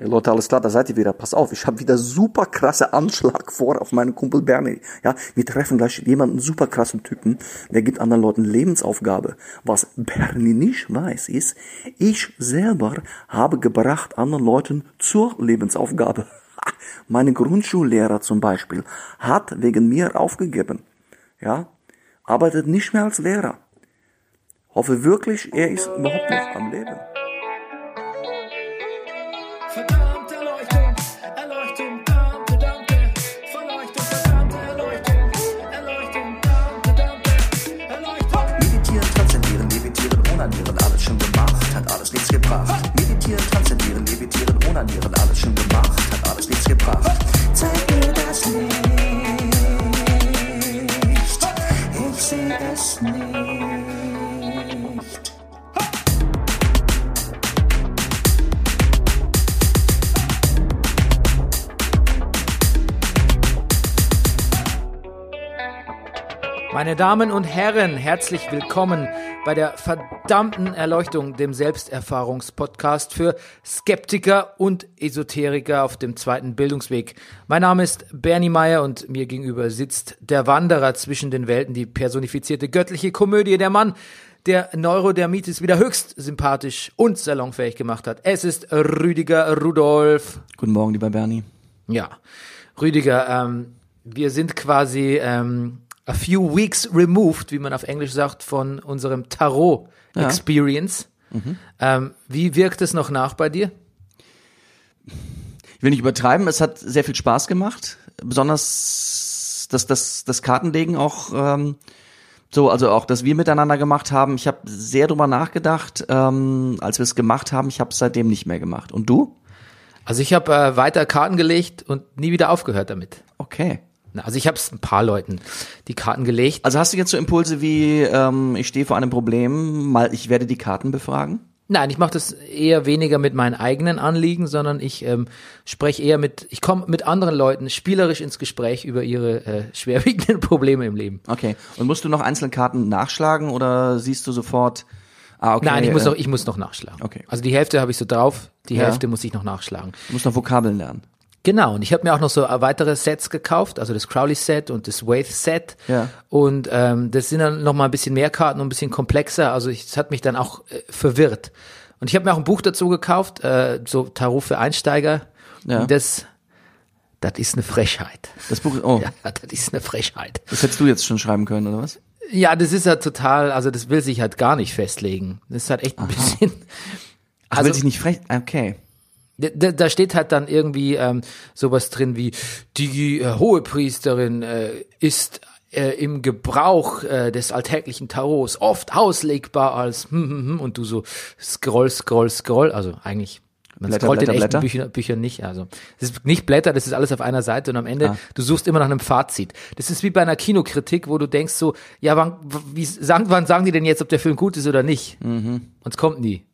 Ey, Leute, alles klar, da seid ihr wieder. Pass auf, ich habe wieder super krasse Anschlag vor auf meinen Kumpel Bernie. Ja, wir treffen gleich jemanden super krassen Typen, der gibt anderen Leuten Lebensaufgabe. Was Bernie nicht weiß, ist, ich selber habe gebracht anderen Leuten zur Lebensaufgabe. Meine Grundschullehrer zum Beispiel hat wegen mir aufgegeben. Ja, arbeitet nicht mehr als Lehrer. Hoffe wirklich, er ist überhaupt noch am Leben. Levitieren, onanieren, alles schon gemacht, hat alles nichts gebracht. Zeig mir das Licht, ich sehe es nicht. Meine Damen und Herren, herzlich willkommen bei der verdammten Erleuchtung, dem Selbsterfahrungspodcast für Skeptiker und Esoteriker auf dem zweiten Bildungsweg. Mein Name ist Bernie Meyer und mir gegenüber sitzt der Wanderer zwischen den Welten, die personifizierte göttliche Komödie, der Mann, der Neurodermitis wieder höchst sympathisch und salonfähig gemacht hat. Es ist Rüdiger Rudolf. Guten Morgen, lieber Bernie. Ja, Rüdiger, ähm, wir sind quasi ähm, a few weeks removed, wie man auf Englisch sagt, von unserem Tarot-Experience. Ähm, wie wirkt es noch nach bei dir? Ich will nicht übertreiben, es hat sehr viel Spaß gemacht. Besonders das, das, das Kartenlegen auch ähm, so, also auch, dass wir miteinander gemacht haben. Ich habe sehr drüber nachgedacht, ähm, als wir es gemacht haben. Ich habe es seitdem nicht mehr gemacht. Und du? Also ich habe äh, weiter Karten gelegt und nie wieder aufgehört damit. Okay. Also ich habe es ein paar Leuten die Karten gelegt. Also hast du jetzt so Impulse wie, ähm, ich stehe vor einem Problem, mal ich werde die Karten befragen? Nein, ich mache das eher weniger mit meinen eigenen Anliegen, sondern ich ähm, spreche eher mit, ich komme mit anderen Leuten spielerisch ins Gespräch über ihre äh, schwerwiegenden Probleme im Leben. Okay. Und musst du noch einzelne Karten nachschlagen oder siehst du sofort? Ah, okay. Nein, ich muss äh, noch, ich muss noch nachschlagen. Okay. Also die Hälfte habe ich so drauf, die Ja. Hälfte muss ich noch nachschlagen. Du musst noch Vokabeln lernen. Genau, und ich habe mir auch noch so weitere Sets gekauft, also das Crowley-Set und das Wave-Set. Ja. Und ähm, das sind dann noch mal ein bisschen mehr Karten und ein bisschen komplexer. Also es hat mich dann auch äh, verwirrt. Und ich habe mir auch ein Buch dazu gekauft, äh, so Tarot für Einsteiger. Ja. Und Das, das ist eine Frechheit. Das Buch, oh, Ja, das ist eine Frechheit. das hättest du jetzt schon schreiben können, oder was? Ja, das ist ja total, also das will sich halt gar nicht festlegen. Das ist halt echt ein bisschen. Ach, Also- will sich nicht frech, okay. Da, da steht halt dann irgendwie ähm, sowas drin wie die äh, Hohepriesterin äh, ist äh, im Gebrauch äh, des alltäglichen Tarots oft auslegbar als hm, hm, hm, und du so scroll, scroll, scroll, also eigentlich man Blätter, scrollt Blätter, in echten Blätter? Bücher, Büchern nicht, also es ist nicht Blätter, das ist alles auf einer Seite und am Ende Ah. du suchst immer nach einem Fazit. Das ist wie bei einer Kinokritik, wo du denkst so, ja, wann, wie sagen, wann sagen die denn jetzt, ob der Film gut ist oder nicht? Und es kommt nie.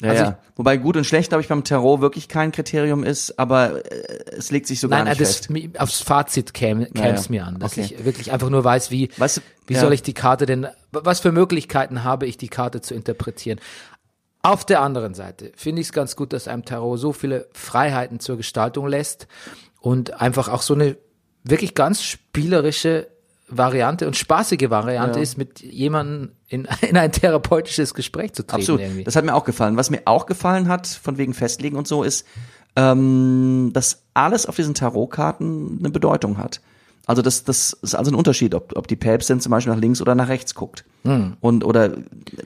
Ja, Also ja. Wobei gut und schlecht, glaube ich, beim Tarot wirklich kein Kriterium ist, aber äh, es legt sich so gar Nein, nicht das, fest. aufs Fazit käme es ja. mir an, dass Okay. ich wirklich einfach nur weiß, wie, du, wie soll ich die Karte denn, was für Möglichkeiten habe ich, die Karte zu interpretieren. Auf der anderen Seite finde ich es ganz gut, dass einem Tarot so viele Freiheiten zur Gestaltung lässt und einfach auch so eine wirklich ganz spielerische Variante und spaßige Variante Ja. ist, mit jemandem in, in ein therapeutisches Gespräch zu treten. Absolut. Irgendwie. Das hat mir auch gefallen. Was mir auch gefallen hat, von wegen Festlegen und so, ist, ähm, dass alles auf diesen Tarotkarten eine Bedeutung hat. Also das, das ist also ein Unterschied, ob, ob die Päpstin zum Beispiel nach links oder nach rechts guckt. Und oder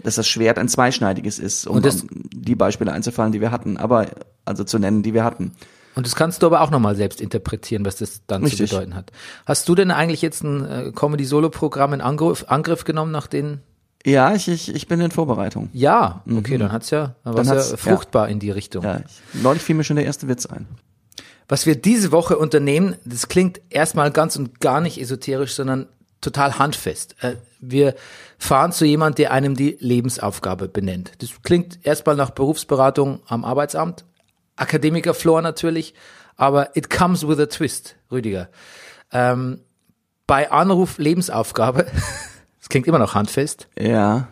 dass das Schwert ein zweischneidiges ist, um Hm. Und das- um die Beispiele einzufallen, die wir hatten, aber also zu nennen, die wir hatten. Und das kannst du aber auch nochmal selbst interpretieren, was das dann Richtig. zu bedeuten hat. Hast du denn eigentlich jetzt ein äh, Comedy-Solo-Programm in Angriff, Angriff genommen, nach den Ja, ich, ich, ich bin in Vorbereitung. Ja, okay, dann hat's ja, dann war's Mhm. Dann ja hat's- ja. fruchtbar in die Richtung. Ja, ich, neulich fiel mir schon der erste Witz ein. Was wir diese Woche unternehmen, das klingt erstmal ganz und gar nicht esoterisch, sondern total handfest. Äh, Wir fahren zu jemand, der einem die Lebensaufgabe benennt. Das klingt erstmal nach Berufsberatung am Arbeitsamt, Akademikerflor natürlich, aber it comes with a twist, Rüdiger. Ähm, bei Anruf Lebensaufgabe, das klingt immer noch handfest, Ja.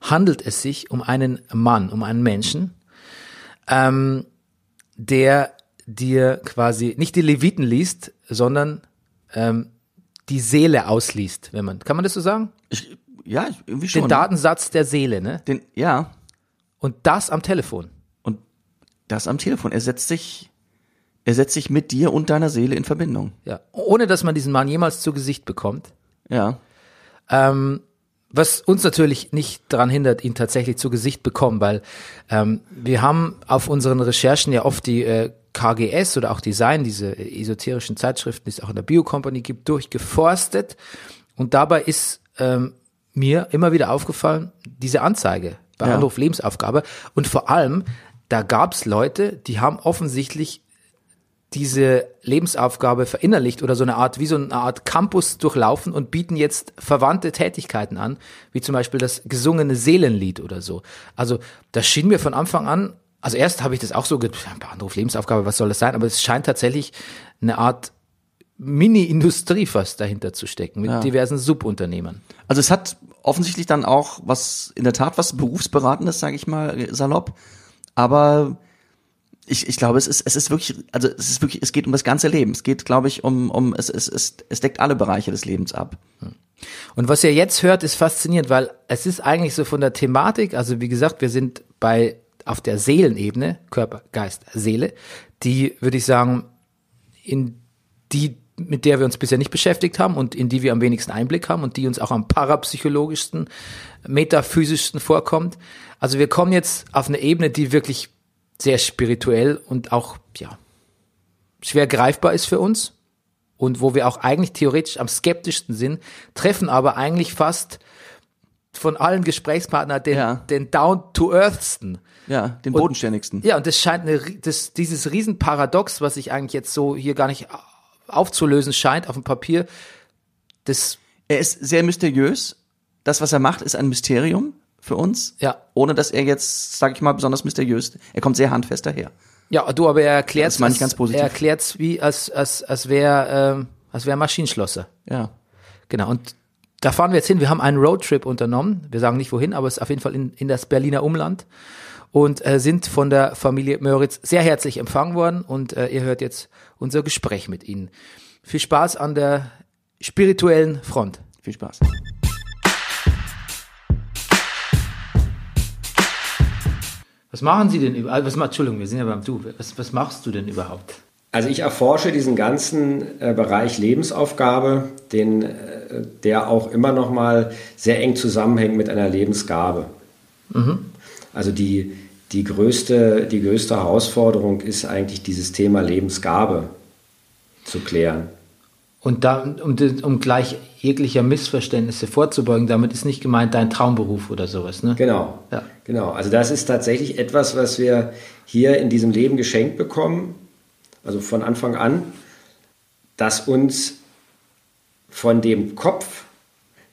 handelt es sich um einen Mann, um einen Menschen, ähm, der dir quasi nicht die Leviten liest, sondern ähm, die Seele ausliest, wenn man, kann man das so sagen? Ich, ja, irgendwie schon. Den Datensatz der Seele, ne? Den, ja. Und das am Telefon. Das am Telefon. Er setzt sich, er setzt sich mit dir und deiner Seele in Verbindung. Ja. Ohne dass man diesen Mann jemals zu Gesicht bekommt. Ja. Ähm, was uns natürlich nicht daran hindert, ihn tatsächlich zu Gesicht bekommen, weil ähm, wir haben auf unseren Recherchen ja oft die äh, KGS oder auch Design, diese esoterischen Zeitschriften, die es auch in der Biocompany gibt, durchgeforstet. Und dabei ist ähm, mir immer wieder aufgefallen, diese Anzeige bei Ja. Anruf Lebensaufgabe. Und vor allem, da gab es Leute, die haben offensichtlich diese Lebensaufgabe verinnerlicht oder so eine Art, wie so eine Art Campus durchlaufen und bieten jetzt verwandte Tätigkeiten an, wie zum Beispiel das gesungene Seelenlied oder so. Also das schien mir von Anfang an, also erst habe ich das auch so, Anruf Lebensaufgabe, was soll das sein? Aber es scheint tatsächlich eine Art Mini-Industrie fast dahinter zu stecken, mit diversen Subunternehmern. Also es hat offensichtlich dann auch was, in der Tat was Berufsberatendes, sage ich mal, salopp. Aber ich, ich glaube, es ist, es ist wirklich, also es ist wirklich, es geht um das ganze Leben. Es geht, glaube ich, um, um, es, es, es, es deckt alle Bereiche des Lebens ab. Und was ihr jetzt hört, ist faszinierend, weil es ist eigentlich so von der Thematik, also wie gesagt, wir sind bei auf der Seelenebene, Körper, Geist, Seele, die, würde ich sagen, in die, mit der wir uns bisher nicht beschäftigt haben und in die wir am wenigsten Einblick haben und die uns auch am parapsychologischsten, metaphysischsten vorkommt. Also wir kommen jetzt auf eine Ebene, die wirklich sehr spirituell und auch, ja, schwer greifbar ist für uns und wo wir auch eigentlich theoretisch am skeptischsten sind, treffen aber eigentlich fast von allen Gesprächspartnern den, Ja. den down-to-earthsten. Ja, den Und- bodenständigsten. Ja, und das scheint eine, das, dieses Riesenparadox, was sich eigentlich jetzt so hier gar nicht aufzulösen scheint auf dem Papier, das, Er ist sehr mysteriös. Das, was er macht, ist ein Mysterium für uns. ja, Ohne dass er jetzt, sage ich mal, besonders mysteriös. Er kommt sehr handfest daher. ja, du, aber er erklärt ich ganz positiv. Er erklärt's wie, als, als, als wäre, ähm, als wäre Maschinenschlosser. Ja. Genau, und da fahren wir jetzt hin. Wir haben einen Roadtrip unternommen. Wir sagen nicht wohin, aber es ist auf jeden Fall in, in das Berliner Umland. Und äh, sind von der Familie Möritz sehr herzlich empfangen worden. Und äh, ihr hört jetzt unser Gespräch mit ihnen. Viel Spaß an der spirituellen Front. Viel Spaß. Was machen Sie denn überhaupt? Was, Entschuldigung, wir sind ja beim Du. Was, was machst du denn überhaupt? Also ich erforsche diesen ganzen äh, Bereich Lebensaufgabe, den, äh, der auch immer noch mal sehr eng zusammenhängt mit einer Lebensgabe. Also die, die, größte, die größte Herausforderung ist eigentlich dieses Thema Lebensgabe zu klären. Und da, um, um gleich jeglicher Missverständnisse vorzubeugen, damit ist nicht gemeint dein Traumberuf oder sowas, ne? Genau. Ja. Genau. Also das ist tatsächlich etwas, was wir hier in diesem Leben geschenkt bekommen, also von Anfang an, dass uns von dem Kopf,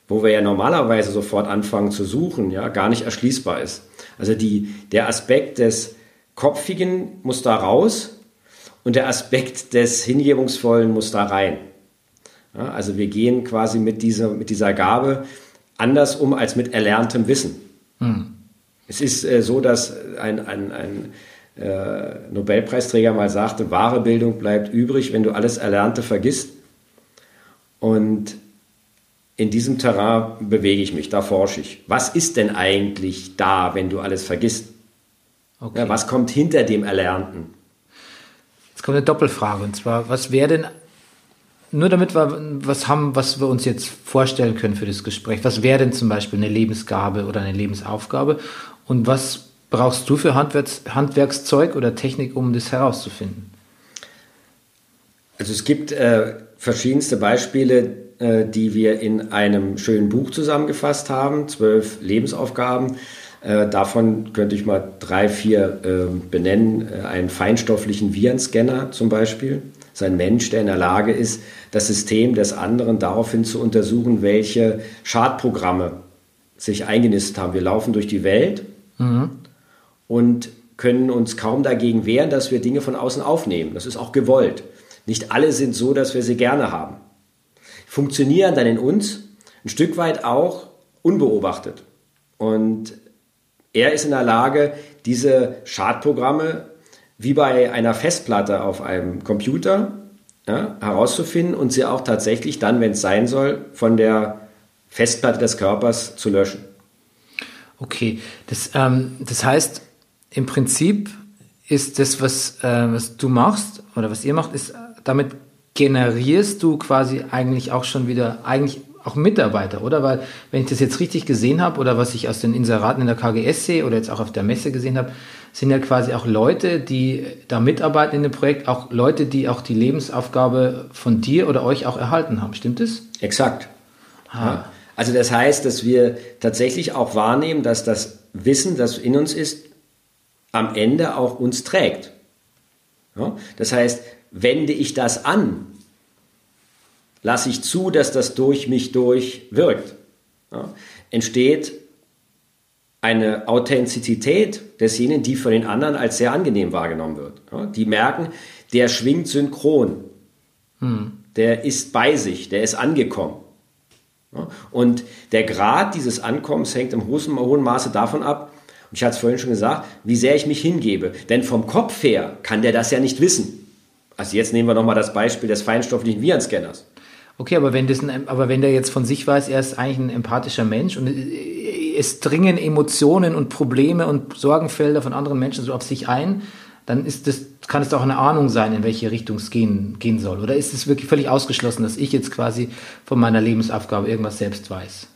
wo wir ja normalerweise sofort anfangen zu suchen, ja, gar nicht erschließbar ist. Also die, der Aspekt des Kopfigen muss da raus und der Aspekt des Hingebungsvollen muss da rein. Ja, also wir gehen quasi mit dieser, mit dieser Gabe anders um als mit erlerntem Wissen. Es ist äh, so, dass ein, ein, ein äh, Nobelpreisträger mal sagte, wahre Bildung bleibt übrig, wenn du alles Erlernte vergisst. Und in diesem Terrain bewege ich mich, da forsche ich. Was ist denn eigentlich da, wenn du alles vergisst? Okay. Ja, was kommt hinter dem Erlernten? Jetzt kommt eine Doppelfrage und zwar, was wäre denn, nur damit wir was haben, was wir uns jetzt vorstellen können für das Gespräch, was wäre denn zum Beispiel eine Lebensgabe oder eine Lebensaufgabe und was brauchst du für Handwerks, Handwerkszeug oder Technik, um das herauszufinden? Also es gibt äh, verschiedenste Beispiele, äh, die wir in einem schönen Buch zusammengefasst haben, zwölf Lebensaufgaben. Äh, davon könnte ich mal drei, vier äh, benennen. Einen feinstofflichen Virenscanner zum Beispiel. Das ist ein Mensch, der in der Lage ist, das System des anderen daraufhin zu untersuchen, welche Schadprogramme sich eingenistet haben. Wir laufen durch die Welt und können uns kaum dagegen wehren, dass wir Dinge von außen aufnehmen. Das ist auch gewollt. Nicht alle sind so, dass wir sie gerne haben. Funktionieren dann in uns ein Stück weit auch unbeobachtet. Und er ist in der Lage, diese Schadprogramme wie bei einer Festplatte auf einem Computer ja, herauszufinden und sie auch tatsächlich dann, wenn es sein soll, von der Festplatte des Körpers zu löschen. Okay, das, ähm, das heißt, im Prinzip ist das, was, äh, was du machst oder was ihr macht, ist, damit generierst du quasi eigentlich auch schon wieder, eigentlich auch Mitarbeiter, oder? Weil, wenn ich das jetzt richtig gesehen habe oder was ich aus den Inseraten in der KGS sehe oder jetzt auch auf der Messe gesehen habe, sind ja quasi auch Leute, die da mitarbeiten in dem Projekt, auch Leute, die auch die Lebensaufgabe von dir oder euch auch erhalten haben. Stimmt das? Exakt. Ja. Also das heißt, dass wir tatsächlich auch wahrnehmen, dass das Wissen, das in uns ist, am Ende auch uns trägt. Ja? Das heißt, wende ich das an, lasse ich zu, dass das durch mich durch wirkt, ja? entsteht eine Authentizität desjenigen, die von den anderen als sehr angenehm wahrgenommen wird. Ja? Die merken, der schwingt synchron, hm. der ist bei sich, der ist angekommen. Und der Grad dieses Ankommens hängt im hohen Maße davon ab, ich hatte es vorhin schon gesagt, wie sehr ich mich hingebe. Denn vom Kopf her kann der das ja nicht wissen. Also jetzt nehmen wir nochmal das Beispiel des feinstofflichen Virenscanners. Okay, aber wenn, das ein, aber wenn der jetzt von sich weiß, er ist eigentlich ein empathischer Mensch und es dringen Emotionen und Probleme und Sorgenfelder von anderen Menschen so auf sich ein, dann ist das, kann es doch eine Ahnung sein, in welche Richtung es gehen, gehen soll. Oder ist es wirklich völlig ausgeschlossen, dass ich jetzt quasi von meiner Lebensaufgabe irgendwas selbst weiß?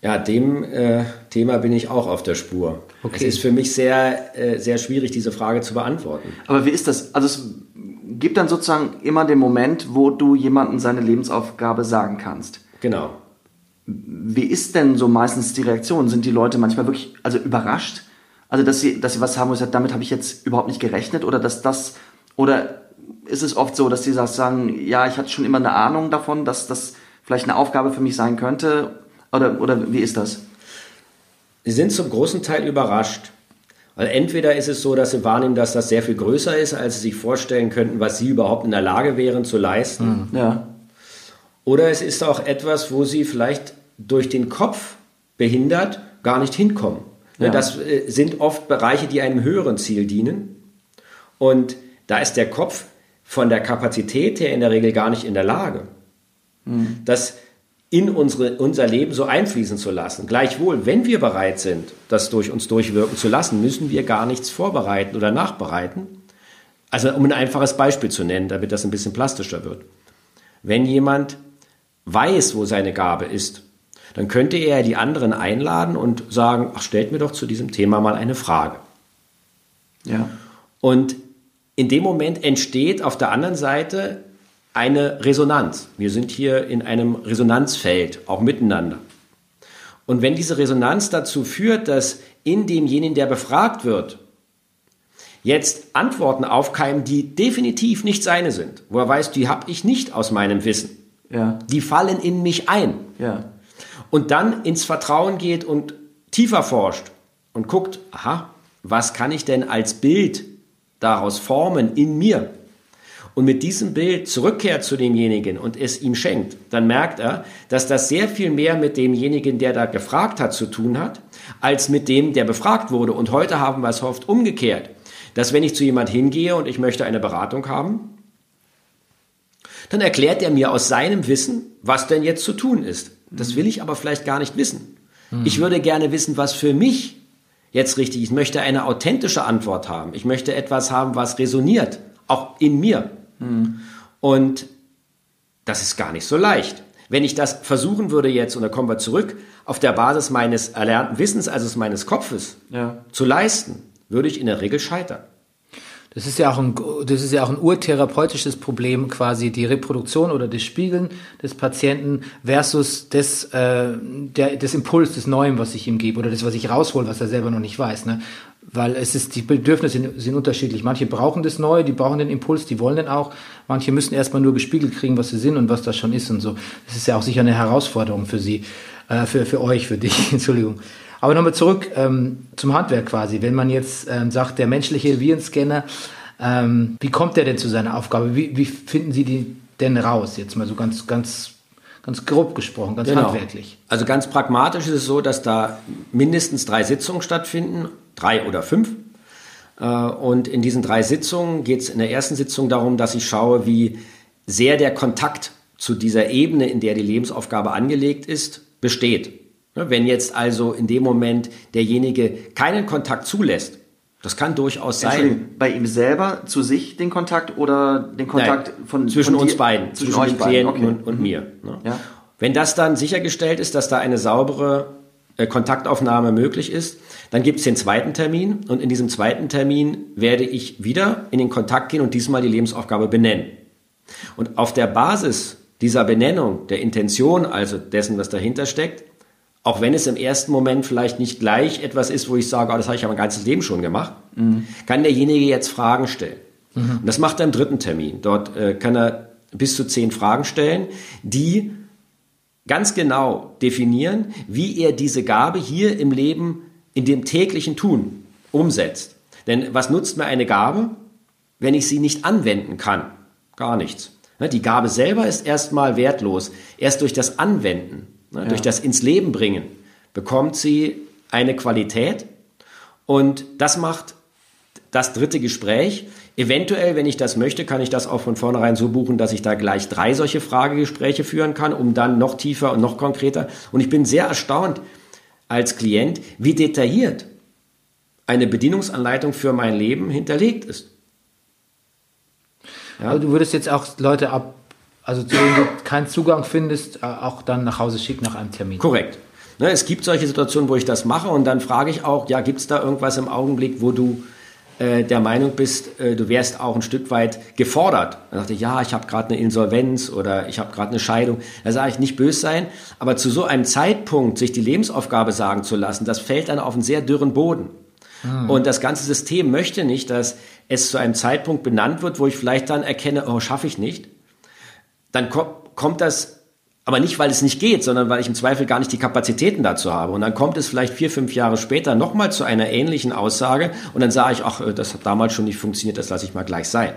Ja, dem äh, Thema bin ich auch auf der Spur. Okay. Es ist für mich sehr, äh, sehr schwierig, diese Frage zu beantworten. Aber wie ist das? Also es gibt dann sozusagen immer den Moment, wo du jemandem seine Lebensaufgabe sagen kannst. Genau. Wie ist denn so meistens die Reaktion? Sind die Leute manchmal wirklich also überrascht? Also dass sie, dass sie was haben, wo sie sagen, damit habe ich jetzt überhaupt nicht gerechnet oder dass das oder ist es oft so, dass sie sagen, ja, ich hatte schon immer eine Ahnung davon, dass das vielleicht eine Aufgabe für mich sein könnte oder, oder wie ist das? Sie sind zum großen Teil überrascht. Weil entweder ist es so, dass sie wahrnehmen, dass das sehr viel größer ist, als sie sich vorstellen könnten, was sie überhaupt in der Lage wären zu leisten. Mhm. Ja. Oder es ist auch etwas, wo sie vielleicht durch den Kopf behindert gar nicht hinkommen. Ja. Das äh, sind oft Bereiche, die einem höheren Ziel dienen. Und da ist der Kopf von der Kapazität her in der Regel gar nicht in der Lage. Mhm. Das in unsere, unser Leben so einfließen zu lassen. Gleichwohl, wenn wir bereit sind, das durch uns durchwirken zu lassen, müssen wir gar nichts vorbereiten oder nachbereiten. Also um ein einfaches Beispiel zu nennen, damit das ein bisschen plastischer wird. Wenn jemand weiß, wo seine Gabe ist, dann könnte er die anderen einladen und sagen, ach, stellt mir doch zu diesem Thema mal eine Frage. Ja. Und in dem Moment entsteht auf der anderen Seite eine Resonanz. Wir sind hier in einem Resonanzfeld, auch miteinander. Und wenn diese Resonanz dazu führt, dass in demjenigen, der befragt wird, jetzt Antworten aufkeimen, die definitiv nicht seine sind, wo er weiß, die habe ich nicht aus meinem Wissen. Ja. Die fallen in mich ein. Ja. Und dann ins Vertrauen geht und tiefer forscht und guckt, aha, was kann ich denn als Bild daraus formen in mir? Und mit diesem Bild zurückkehrt zu demjenigen und es ihm schenkt, dann merkt er, dass das sehr viel mehr mit demjenigen, der da gefragt hat, zu tun hat, als mit dem, der befragt wurde. Und heute haben wir es oft umgekehrt, dass wenn ich zu jemand hingehe und ich möchte eine Beratung haben, dann erklärt er mir aus seinem Wissen, was denn jetzt zu tun ist. Das will ich aber vielleicht gar nicht wissen. Ich würde gerne wissen, was für mich jetzt richtig ist. Ich möchte eine authentische Antwort haben. Ich möchte etwas haben, was resoniert, auch in mir. Mhm. Und das ist gar nicht so leicht. Wenn ich das versuchen würde jetzt, und da kommen wir zurück, auf der Basis meines erlernten Wissens, also meines Kopfes, ja. zu leisten, würde ich in der Regel scheitern. Das ist ja auch ein, das ist ja auch ein urtherapeutisches Problem, quasi die Reproduktion oder das Spiegeln des Patienten versus des, äh, der, des Impuls des Neuen, was ich ihm gebe oder das, was ich raushole, was er selber noch nicht weiß. Ne? Weil es ist, die Bedürfnisse sind, sind, unterschiedlich. Manche brauchen das Neue, die brauchen den Impuls, die wollen den auch. Manche müssen erstmal nur gespiegelt kriegen, was sie sind und was das schon ist und so. Das ist ja auch sicher eine Herausforderung für sie, äh, für, für euch, für dich, Entschuldigung. Aber nochmal zurück ähm, zum Handwerk quasi. Wenn man jetzt ähm, sagt, der menschliche Virenscanner, ähm, wie kommt der denn zu seiner Aufgabe? Wie, wie finden Sie die denn raus? Jetzt mal so ganz, ganz ganz grob gesprochen, ganz genau. handwerklich. Also ganz pragmatisch ist es so, dass da mindestens drei Sitzungen stattfinden drei oder fünf. Äh, Und in diesen drei Sitzungen geht es in der ersten Sitzung darum, dass ich schaue, wie sehr der Kontakt zu dieser Ebene, in der die Lebensaufgabe angelegt ist, besteht. Ne, Wenn jetzt also in dem Moment derjenige keinen Kontakt zulässt, das kann durchaus sein. Bei ihm selber zu sich den Kontakt oder den Kontakt Nein, von zwischen von uns dir- beiden, zwischen, zwischen, euch dem beiden, Klienten okay. und, und mir. Ne? Ja. Wenn das dann sichergestellt ist, dass da eine saubere äh, Kontaktaufnahme möglich ist, dann gibt es den zweiten Termin und in diesem zweiten Termin werde ich wieder in den Kontakt gehen und diesmal die Lebensaufgabe benennen. Und auf der Basis dieser Benennung, der Intention, also dessen, was dahinter steckt, auch wenn es im ersten Moment vielleicht nicht gleich etwas ist, wo ich sage, oh, das habe ich ja mein ganzes Leben schon gemacht, kann derjenige jetzt Fragen stellen. Und das macht er im dritten Termin. Dort äh, kann er bis zu zehn Fragen stellen, die ganz genau definieren, wie er diese Gabe hier im Leben in dem täglichen Tun umsetzt. Denn was nutzt mir eine Gabe, wenn ich sie nicht anwenden kann? Gar nichts. Ne, Die Gabe selber ist erstmal wertlos. Erst durch das Anwenden, ne, durch das ins Leben bringen, bekommt sie eine Qualität. Und das macht das dritte Gespräch. Eventuell, wenn ich das möchte, kann ich das auch von vornherein so buchen, dass ich da gleich drei solche Fragegespräche führen kann, um dann noch tiefer und noch konkreter. Und ich bin sehr erstaunt als Klient, wie detailliert eine Bedienungsanleitung für mein Leben hinterlegt ist. Aber du würdest jetzt auch Leute ab, also zu denen du keinen Zugang findest, äh, auch dann nach Hause schicken nach einem Termin. Korrekt. Ne, es gibt solche Situationen, wo ich das mache und dann frage ich auch, ja, gibt es da irgendwas im Augenblick, wo du äh, der Meinung bist, äh, du wärst auch ein Stück weit gefordert? Dann sagte ich, ja, ich habe gerade eine Insolvenz oder ich habe gerade eine Scheidung. Da sage ich, nicht böse sein, aber zu so einem Zeitpunkt sich die Lebensaufgabe sagen zu lassen, das fällt dann auf einen sehr dürren Boden. Und das ganze System möchte nicht, dass es zu einem Zeitpunkt benannt wird, wo ich vielleicht dann erkenne, oh, schaffe ich nicht. Dann ko kommt das, aber nicht, weil es nicht geht, sondern weil ich im Zweifel gar nicht die Kapazitäten dazu habe. Und dann kommt es vielleicht vier, fünf Jahre später nochmal zu einer ähnlichen Aussage und dann sage ich, ach, äh, das hat damals schon nicht funktioniert, das lasse ich mal gleich sein.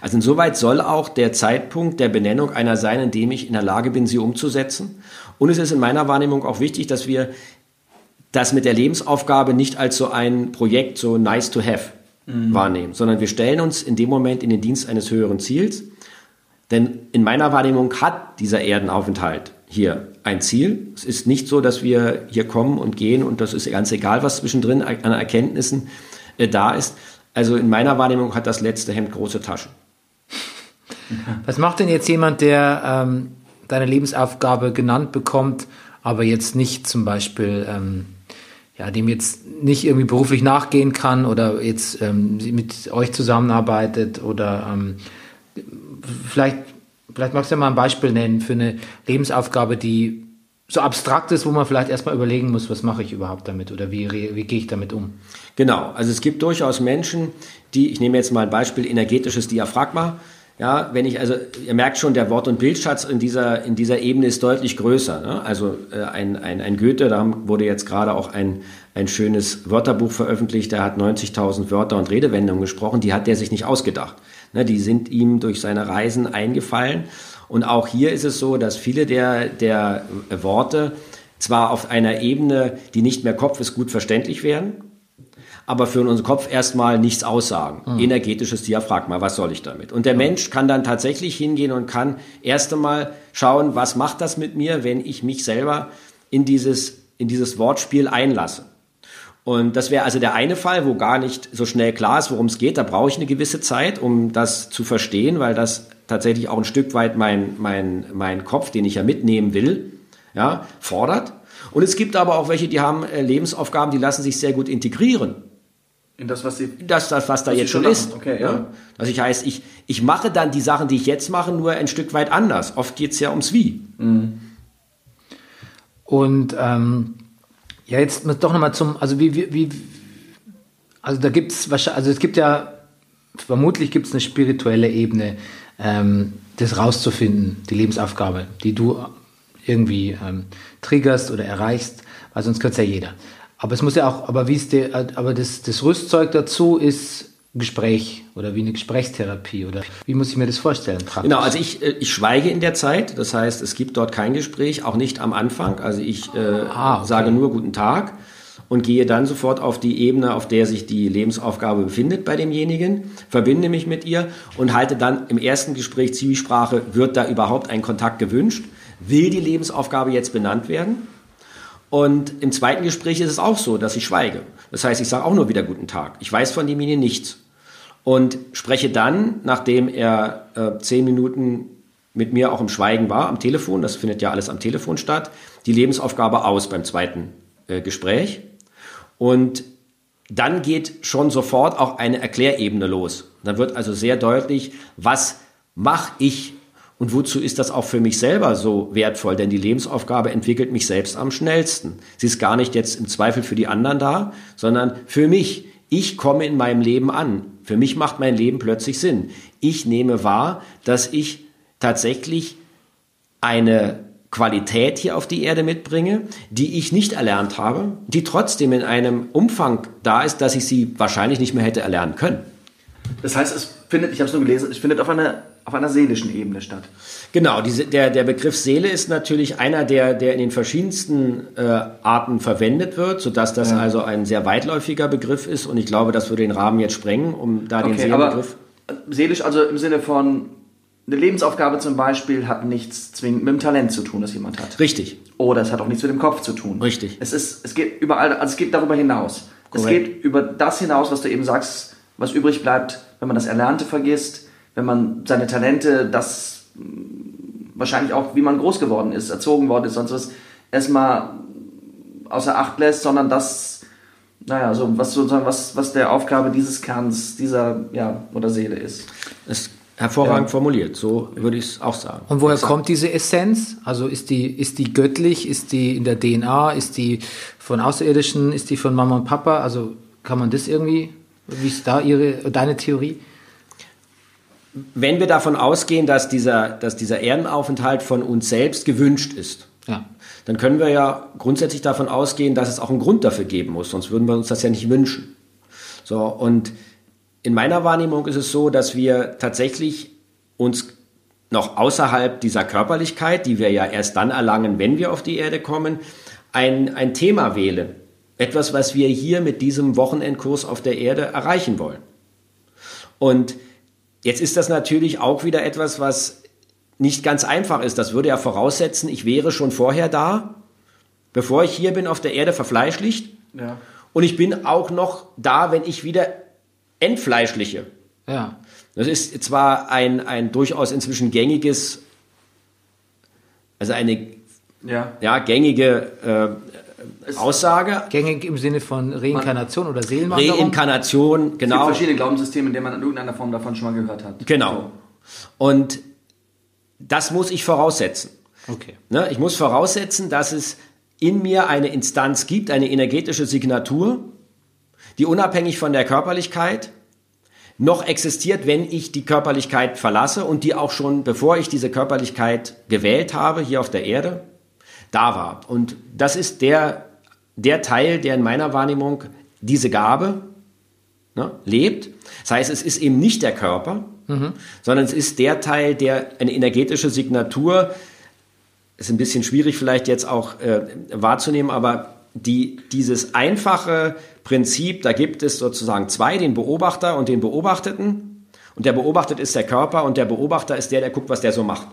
Also insoweit soll auch der Zeitpunkt der Benennung einer sein, in dem ich in der Lage bin, sie umzusetzen. Und es ist in meiner Wahrnehmung auch wichtig, dass wir das mit der Lebensaufgabe nicht als so ein Projekt, so nice to have wahrnehmen, sondern wir stellen uns in dem Moment in den Dienst eines höheren Ziels. Denn in meiner Wahrnehmung hat dieser Erdenaufenthalt hier ein Ziel. Es ist nicht so, dass wir hier kommen und gehen und das ist ganz egal, was zwischendrin an Erkenntnissen äh, da ist. Also in meiner Wahrnehmung hat das letzte Hemd große Taschen. Was macht denn jetzt jemand, der ähm, deine Lebensaufgabe genannt bekommt, aber jetzt nicht zum Beispiel, ähm, ja, dem jetzt nicht irgendwie beruflich nachgehen kann oder jetzt ähm, mit euch zusammenarbeitet oder ähm, vielleicht, vielleicht magst du ja mal ein Beispiel nennen für eine Lebensaufgabe, die so abstrakt ist, wo man vielleicht erstmal überlegen muss, was mache ich überhaupt damit oder wie, wie gehe ich damit um? Genau, also es gibt durchaus Menschen, die, ich nehme jetzt mal ein Beispiel, energetisches Diaphragma. Ja, wenn ich, also ihr merkt schon, der Wort- und Bildschatz in dieser, in dieser Ebene ist deutlich größer. Ne? Also äh, ein, ein, ein Goethe, da wurde jetzt gerade auch ein, ein schönes Wörterbuch veröffentlicht, der hat 90.000 Wörter und Redewendungen gesprochen, die hat der sich nicht ausgedacht. Ne? Die sind ihm durch seine Reisen eingefallen. Und auch hier ist es so, dass viele der, der Worte zwar auf einer Ebene, die nicht mehr Kopf ist, gut verständlich werden, aber für unseren Kopf erstmal nichts aussagen. Energetisches Diaphragma, was soll ich damit? Und der Mensch kann dann tatsächlich hingehen und kann erst einmal schauen, was macht das mit mir, wenn ich mich selber in dieses, in dieses Wortspiel einlasse. Und das wäre also der eine Fall, wo gar nicht so schnell klar ist, worum es geht. Da brauche ich eine gewisse Zeit, um das zu verstehen, weil das tatsächlich auch ein Stück weit mein, mein, mein Kopf, den ich ja mitnehmen will, ja, fordert. Und es gibt aber auch welche, die haben äh, Lebensaufgaben, die lassen sich sehr gut integrieren In das, was sie. das, das was da Was jetzt schon ist. Okay, ja. Also ich heißt, ich, ich mache dann die Sachen, die ich jetzt mache, nur ein Stück weit anders. Oft geht es ja ums Wie. Und ähm, ja, jetzt doch nochmal zum, also wie, wie, wie also da gibt es wahrscheinlich, also es gibt ja, vermutlich gibt es eine spirituelle Ebene, ähm, das rauszufinden, die Lebensaufgabe, die du irgendwie ähm, triggerst oder erreichst, weil sonst könnte es ja jeder. Aber es muss ja auch, aber wie ist der, aber das, das Rüstzeug dazu ist Gespräch oder wie eine Gesprächstherapie oder wie muss ich mir das vorstellen? Praktisch? Genau, also ich, äh, ich schweige in der Zeit. Das heißt, es gibt dort kein Gespräch, auch nicht am Anfang. Also ich äh, Ah, okay. sage nur guten Tag. und gehe dann sofort auf die Ebene, auf der sich die Lebensaufgabe befindet bei demjenigen, verbinde mich mit ihr und halte dann im ersten Gespräch Zwiesprache, wird da überhaupt ein Kontakt gewünscht? Will die Lebensaufgabe jetzt benannt werden? Und im zweiten Gespräch ist es auch so, dass ich schweige. Das heißt, ich sage auch nur wieder guten Tag. Ich weiß von demjenigen nichts. Und spreche dann, nachdem er äh, zehn Minuten mit mir auch im Schweigen war, am Telefon, das findet ja alles am Telefon statt, die Lebensaufgabe aus beim zweiten äh, Gespräch. Und dann geht schon sofort auch eine Erklärebene los. Dann wird also sehr deutlich, was mache ich und wozu ist das auch für mich selber so wertvoll? Denn die Lebensaufgabe entwickelt mich selbst am schnellsten. Sie ist gar nicht jetzt im Zweifel für die anderen da, sondern für mich. Ich komme in meinem Leben an. Für mich macht mein Leben plötzlich Sinn. Ich nehme wahr, dass ich tatsächlich eine Qualität hier auf die Erde mitbringe, die ich nicht erlernt habe, die trotzdem in einem Umfang da ist, dass ich sie wahrscheinlich nicht mehr hätte erlernen können. Das heißt, es findet, ich habe es nur gelesen, es findet auf einer, auf einer seelischen Ebene statt. Genau, diese, der, der Begriff Seele ist natürlich einer, der, der in den verschiedensten äh, Arten verwendet wird, sodass das Ja. also ein sehr weitläufiger Begriff ist und ich glaube, das würde den Rahmen jetzt sprengen, um da den Okay, aber Seelenbegriff. seelisch, also im Sinne von, eine Lebensaufgabe zum Beispiel hat nichts zwingend mit dem Talent zu tun, das jemand hat. Richtig. Oder es hat auch nichts mit dem Kopf zu tun. Richtig. Es ist, es geht überall, also es geht darüber hinaus. Es Korrekt. geht über das hinaus, was du eben sagst, was übrig bleibt, wenn man das Erlernte vergisst, wenn man seine Talente, das mh, wahrscheinlich auch, wie man groß geworden ist, erzogen worden ist, sonst was, erstmal außer Acht lässt, sondern das, naja, so was sozusagen, was, was der Aufgabe dieses Kerns, dieser, ja, oder Seele ist. Das ist hervorragend Ja. formuliert, so würde ich es auch sagen. Und woher kommt diese Essenz? Also ist die, ist die göttlich, ist die in der DNA, ist die von Außerirdischen, ist die von Mama und Papa? Also kann man das irgendwie, wie ist da ihre, deine Theorie? Wenn wir davon ausgehen, dass dieser, dass dieser Erdenaufenthalt von uns selbst gewünscht ist, Ja. dann können wir ja grundsätzlich davon ausgehen, dass es auch einen Grund dafür geben muss, sonst würden wir uns das ja nicht wünschen. So, und in meiner Wahrnehmung ist es so, dass wir tatsächlich uns noch außerhalb dieser Körperlichkeit, die wir ja erst dann erlangen, wenn wir auf die Erde kommen, ein, ein Thema wählen. Etwas, was wir hier mit diesem Wochenendkurs auf der Erde erreichen wollen. Und jetzt ist das natürlich auch wieder etwas, was nicht ganz einfach ist. Das würde ja voraussetzen, ich wäre schon vorher da, bevor ich hier bin auf der Erde verfleischlicht. Ja. Und ich bin auch noch da, wenn ich wieder entfleischliche. Ja. Das ist zwar ein, ein durchaus inzwischen gängiges, also eine Ja. ja, gängige äh, Aussage. Gängig im Sinne von Reinkarnation oder Seelenwanderung? Reinkarnation, Es gibt genau. verschiedene Glaubenssysteme, in denen man in irgendeiner Form davon schon mal gehört hat. Genau. Und das muss ich voraussetzen. Okay. Ne? Ich muss voraussetzen, dass es in mir eine Instanz gibt, eine energetische Signatur, die unabhängig von der Körperlichkeit noch existiert, wenn ich die Körperlichkeit verlasse und die auch schon, bevor ich diese Körperlichkeit gewählt habe, hier auf der Erde, da war. Und das ist der, der Teil, der in meiner Wahrnehmung diese Gabe ne, lebt. Das heißt, es ist eben nicht der Körper, sondern es ist der Teil, der eine energetische Signatur, ist ein bisschen schwierig vielleicht jetzt auch äh, wahrzunehmen, aber die, dieses einfache Prinzip, da gibt es sozusagen zwei, den Beobachter und den Beobachteten. Und der Beobachtet ist der Körper und der Beobachter ist der, der guckt, was der so macht.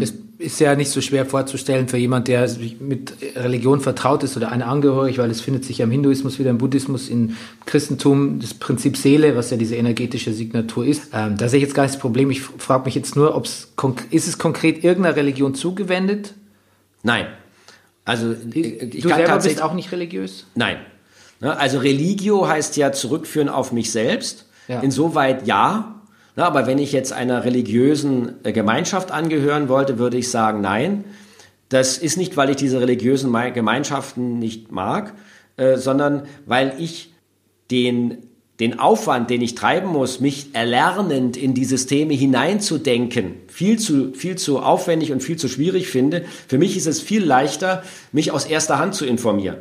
Das ist ja nicht so schwer vorzustellen für jemand, der mit Religion vertraut ist oder eine angehörig, weil es findet sich ja im Hinduismus wieder im Buddhismus, im Christentum das Prinzip Seele, was ja diese energetische Signatur ist. Ähm, da sehe ich jetzt gar nicht das Problem. Ich frage mich jetzt nur, ob's ist es konkret irgendeiner Religion zugewendet? Nein. Also ich du selber bist auch nicht religiös? Nein. Ne, Also Religio heißt ja zurückführen auf mich selbst. Ja. Insoweit ja. Na, aber wenn ich jetzt einer religiösen äh, Gemeinschaft angehören wollte, würde ich sagen, nein. Das ist nicht, weil ich diese religiösen Mei- Gemeinschaften nicht mag, äh, sondern weil ich den, den Aufwand, den ich treiben muss, mich erlernend in die Systeme hineinzudenken, viel zu, viel zu aufwendig und viel zu schwierig finde. Für mich ist es viel leichter, mich aus erster Hand zu informieren.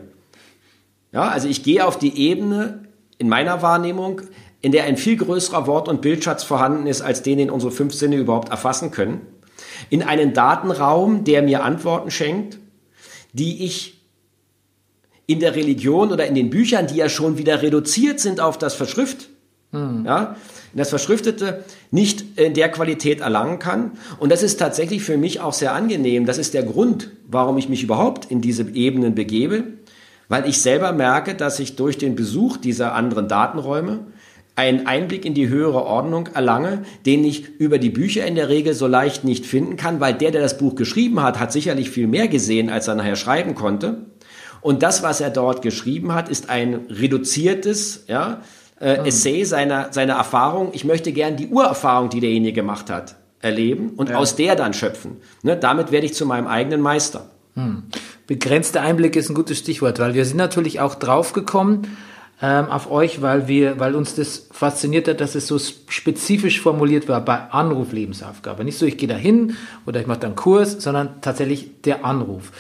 Ja, also ich gehe auf die Ebene in meiner Wahrnehmung, in der ein viel größerer Wort- und Bildschatz vorhanden ist, als den, den unsere fünf Sinne überhaupt erfassen können. In einen Datenraum, der mir Antworten schenkt, die ich in der Religion oder in den Büchern, die ja schon wieder reduziert sind auf das Verschrift, ja, das Verschriftete nicht in der Qualität erlangen kann. Und das ist tatsächlich für mich auch sehr angenehm. Das ist der Grund, warum ich mich überhaupt in diese Ebenen begebe, weil ich selber merke, dass ich durch den Besuch dieser anderen Datenräume einen Einblick in die höhere Ordnung erlange, den ich über die Bücher in der Regel so leicht nicht finden kann, weil der, der das Buch geschrieben hat, hat sicherlich viel mehr gesehen, als er nachher schreiben konnte. Und das, was er dort geschrieben hat, ist ein reduziertes ja, äh, Essay seiner, seiner Erfahrung. Ich möchte gern die Urerfahrung, die derjenige gemacht hat, erleben und aus der dann schöpfen. Ne, damit werde ich zu meinem eigenen Meister. Begrenzter Einblick ist ein gutes Stichwort, weil wir sind natürlich auch draufgekommen ähm, auf euch, weil wir, weil uns das fasziniert hat, dass es so spezifisch formuliert war bei Anruf-Lebensaufgabe. Nicht so, ich gehe da hin oder ich mache da einen Kurs, sondern tatsächlich der Anruf.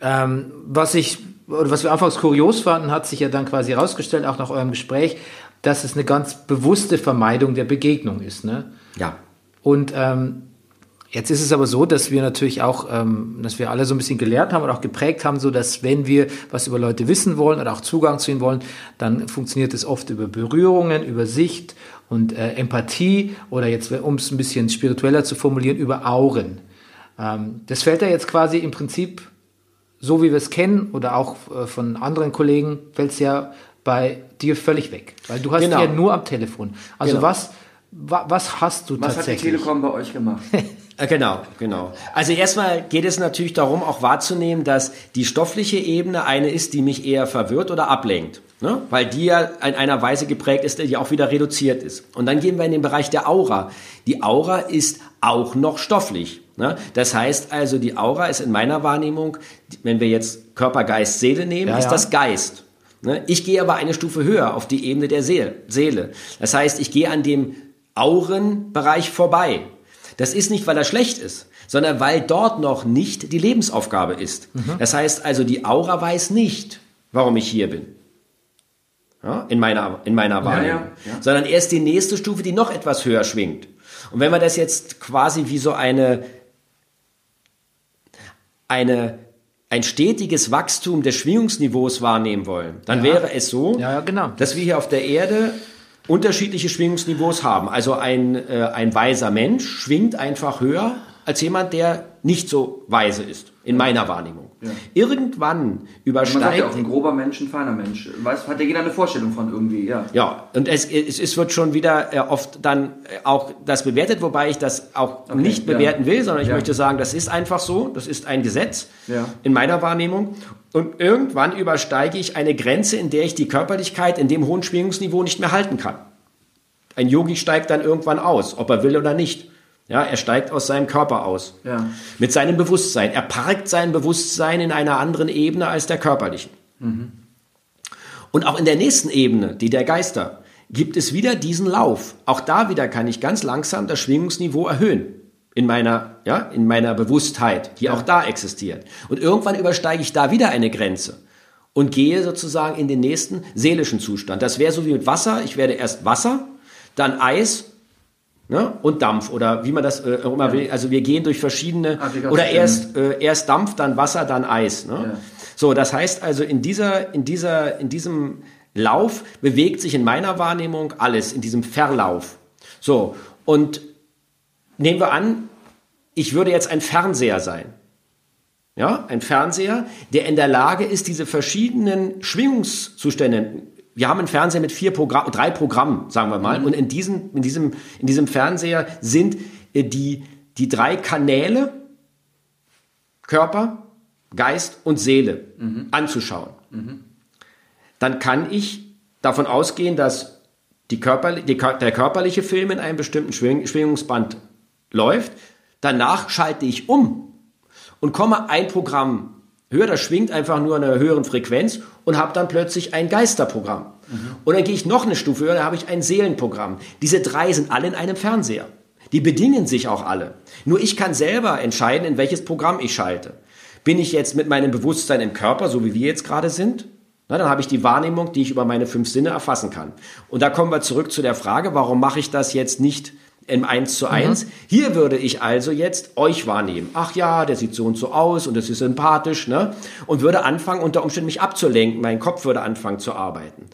Ähm, was ich, oder was wir anfangs kurios fanden, hat sich ja dann quasi herausgestellt, auch nach eurem Gespräch, dass es eine ganz bewusste Vermeidung der Begegnung ist. Ne? Ja. Und ähm, jetzt ist es aber so, dass wir natürlich auch, ähm, dass wir alle so ein bisschen gelehrt haben und auch geprägt haben, so dass wenn wir was über Leute wissen wollen oder auch Zugang zu ihnen wollen, dann funktioniert es oft über Berührungen, über Sicht und äh, Empathie oder jetzt, um es ein bisschen spiritueller zu formulieren, über Auren. Ähm, das fällt ja jetzt quasi im Prinzip so wie wir es kennen oder auch äh, von anderen Kollegen, fällt es ja bei dir völlig weg. Weil du hast Genau. ja nur am Telefon. Also Genau. was, wa, was hast du Was hat die tatsächlich? Telekom bei euch gemacht? Äh, Genau, genau. Also erstmal geht es natürlich darum, auch wahrzunehmen, dass die stoffliche Ebene eine ist, die mich eher verwirrt oder ablenkt. Ne? Weil die ja in einer Weise geprägt ist, die auch wieder reduziert ist. Und dann gehen wir in den Bereich der Aura. Die Aura ist auch noch stofflich. Ne? Das heißt also, die Aura ist in meiner Wahrnehmung, wenn wir jetzt Körper, Geist, Seele nehmen, Ja, ist ja. das Geist. Ne? Ich gehe aber eine Stufe höher auf die Ebene der Seele. Seele. Das heißt, ich gehe an dem Aurenbereich vorbei. Das ist nicht, weil er schlecht ist, sondern weil dort noch nicht die Lebensaufgabe ist. Das heißt also, die Aura weiß nicht, warum ich hier bin. Ja, in meiner, in meiner Wahrnehmung. ja, ja. Sondern erst die nächste Stufe, die noch etwas höher schwingt. Und wenn wir das jetzt quasi wie so eine, eine, ein stetiges Wachstum des Schwingungsniveaus wahrnehmen wollen, dann wäre es so, genau. dass wir hier auf der Erde unterschiedliche Schwingungsniveaus haben. Also ein, äh, ein weiser Mensch schwingt einfach höher als jemand, der nicht so weise ist, in meiner Wahrnehmung. Irgendwann Man sagt übersteigt... ja auch, ein grober Mensch, ein feiner Mensch. Weiß, hat ja jeder eine Vorstellung von irgendwie, ja. Ja, und es, es, es wird schon wieder äh, oft dann äh, auch das bewertet, wobei ich das auch nicht ja. bewerten will, sondern ich Ja. möchte sagen, das ist einfach so, das ist ein Gesetz Ja. in meiner Wahrnehmung. Und irgendwann übersteige ich eine Grenze, in der ich die Körperlichkeit in dem hohen Schwingungsniveau nicht mehr halten kann. Ein Yogi steigt dann irgendwann aus, ob er will oder nicht. Ja, er steigt aus seinem Körper aus. Ja. Mit seinem Bewusstsein. Er parkt sein Bewusstsein in einer anderen Ebene als der körperlichen. Und auch in der nächsten Ebene, die der Geister, gibt es wieder diesen Lauf. Auch da wieder kann ich ganz langsam das Schwingungsniveau erhöhen. In meiner, ja, in meiner Bewusstheit, die auch da existiert. Und irgendwann übersteige ich da wieder eine Grenze und gehe sozusagen in den nächsten seelischen Zustand. Das wäre so wie mit Wasser. Ich werde erst Wasser, dann Eis ne, und Dampf oder wie man das äh, auch immer will. Also wir gehen durch verschiedene Applikation. oder erst äh, erst Dampf, dann Wasser, dann Eis. Ne? Ja. So, das heißt also in dieser in dieser in diesem Lauf bewegt sich in meiner Wahrnehmung alles in diesem Verlauf. So und nehmen wir an, ich würde jetzt ein Fernseher sein. Ja, ein Fernseher, der in der Lage ist, diese verschiedenen Schwingungszustände. Wir haben einen Fernseher mit vier Programm, drei Programmen, sagen wir mal, und in diesem, in diesem, in diesem Fernseher sind äh, die, die drei Kanäle Körper, Geist und Seele anzuschauen. Dann kann ich davon ausgehen, dass die Körper, die, der körperliche Film in einem bestimmten Schwing, Schwingungsband läuft. Danach schalte ich um und komme ein Programm höher, das schwingt einfach nur an einer höheren Frequenz und habe dann plötzlich ein Geisterprogramm. Und dann gehe ich noch eine Stufe höher, da habe ich ein Seelenprogramm. Diese drei sind alle in einem Fernseher. Die bedingen sich auch alle. Nur ich kann selber entscheiden, in welches Programm ich schalte. Bin ich jetzt mit meinem Bewusstsein im Körper, so wie wir jetzt gerade sind? Na, dann habe ich die Wahrnehmung, die ich über meine fünf Sinne erfassen kann. Und da kommen wir zurück zu der Frage, warum mache ich das jetzt nicht im 1 zu 1. Hier würde ich also jetzt euch wahrnehmen. Ach ja, der sieht so und so aus und das ist sympathisch, ne? Und würde anfangen, unter Umständen mich abzulenken. Mein Kopf würde anfangen zu arbeiten.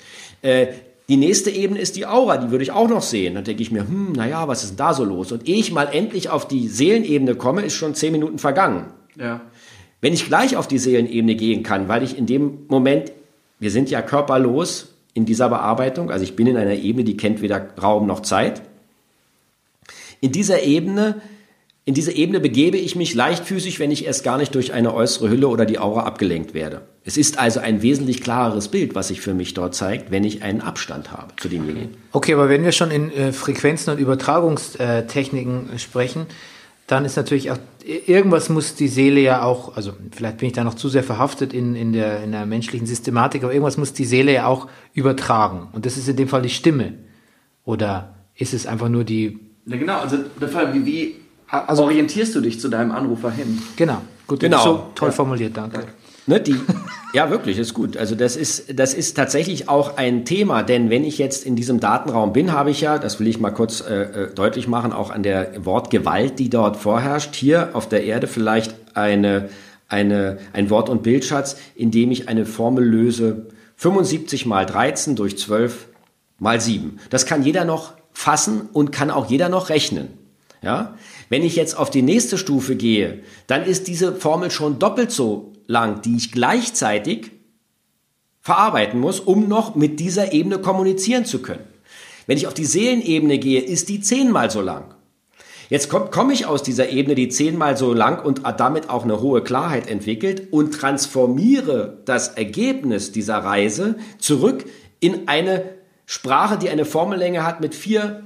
Äh, die nächste Ebene ist die Aura, die würde ich auch noch sehen. Dann denke ich mir, hm, naja, was ist denn da so los? Und ehe ich mal endlich auf die Seelenebene komme, ist schon zehn Minuten vergangen. Ja. Wenn ich gleich auf die Seelenebene gehen kann, weil ich in dem Moment, wir sind ja körperlos in dieser Bearbeitung, also ich bin in einer Ebene, die kennt weder Raum noch Zeit. In dieser Ebene, in diese Ebene begebe ich mich leichtfüßig, wenn ich erst gar nicht durch eine äußere Hülle oder die Aura abgelenkt werde. Es ist also ein wesentlich klareres Bild, was sich für mich dort zeigt, wenn ich einen Abstand habe zu demjenigen. Okay, aber wenn wir schon in äh, Frequenzen und Übertragungstechniken äh, sprechen, dann ist natürlich auch, irgendwas muss die Seele ja auch, also vielleicht bin ich da noch zu sehr verhaftet in, in, der, in der menschlichen Systematik, aber irgendwas muss die Seele ja auch übertragen. Und das ist in dem Fall die Stimme. Oder ist es einfach nur die, Ja, genau, also der Fall, wie, wie Also- orientierst du dich zu deinem Anrufer hin? genau, gut, Genau. so toll Ja. formuliert, danke. Ne, die, ja, wirklich, ist gut. Also das ist, das ist tatsächlich auch ein Thema, denn wenn ich jetzt in diesem Datenraum bin, habe ich ja, das will ich mal kurz äh, äh, deutlich machen, auch an der Wortgewalt, die dort vorherrscht, hier auf der Erde vielleicht eine, eine, ein Wort- und Bildschatz, in dem ich eine Formel löse, 75 mal 13 durch 12 mal 7. Das kann jeder noch fassen und kann auch jeder noch rechnen. Ja? Wenn ich jetzt auf die nächste Stufe gehe, dann ist diese Formel schon doppelt so lang, die ich gleichzeitig verarbeiten muss, um noch mit dieser Ebene kommunizieren zu können. Wenn ich auf die Seelenebene gehe, ist die zehnmal so lang. Jetzt komme komm ich aus dieser Ebene, die zehnmal so lang und damit auch eine hohe Klarheit entwickelt und transformiere das Ergebnis dieser Reise zurück in eine Sprache, die eine Formellänge hat mit vier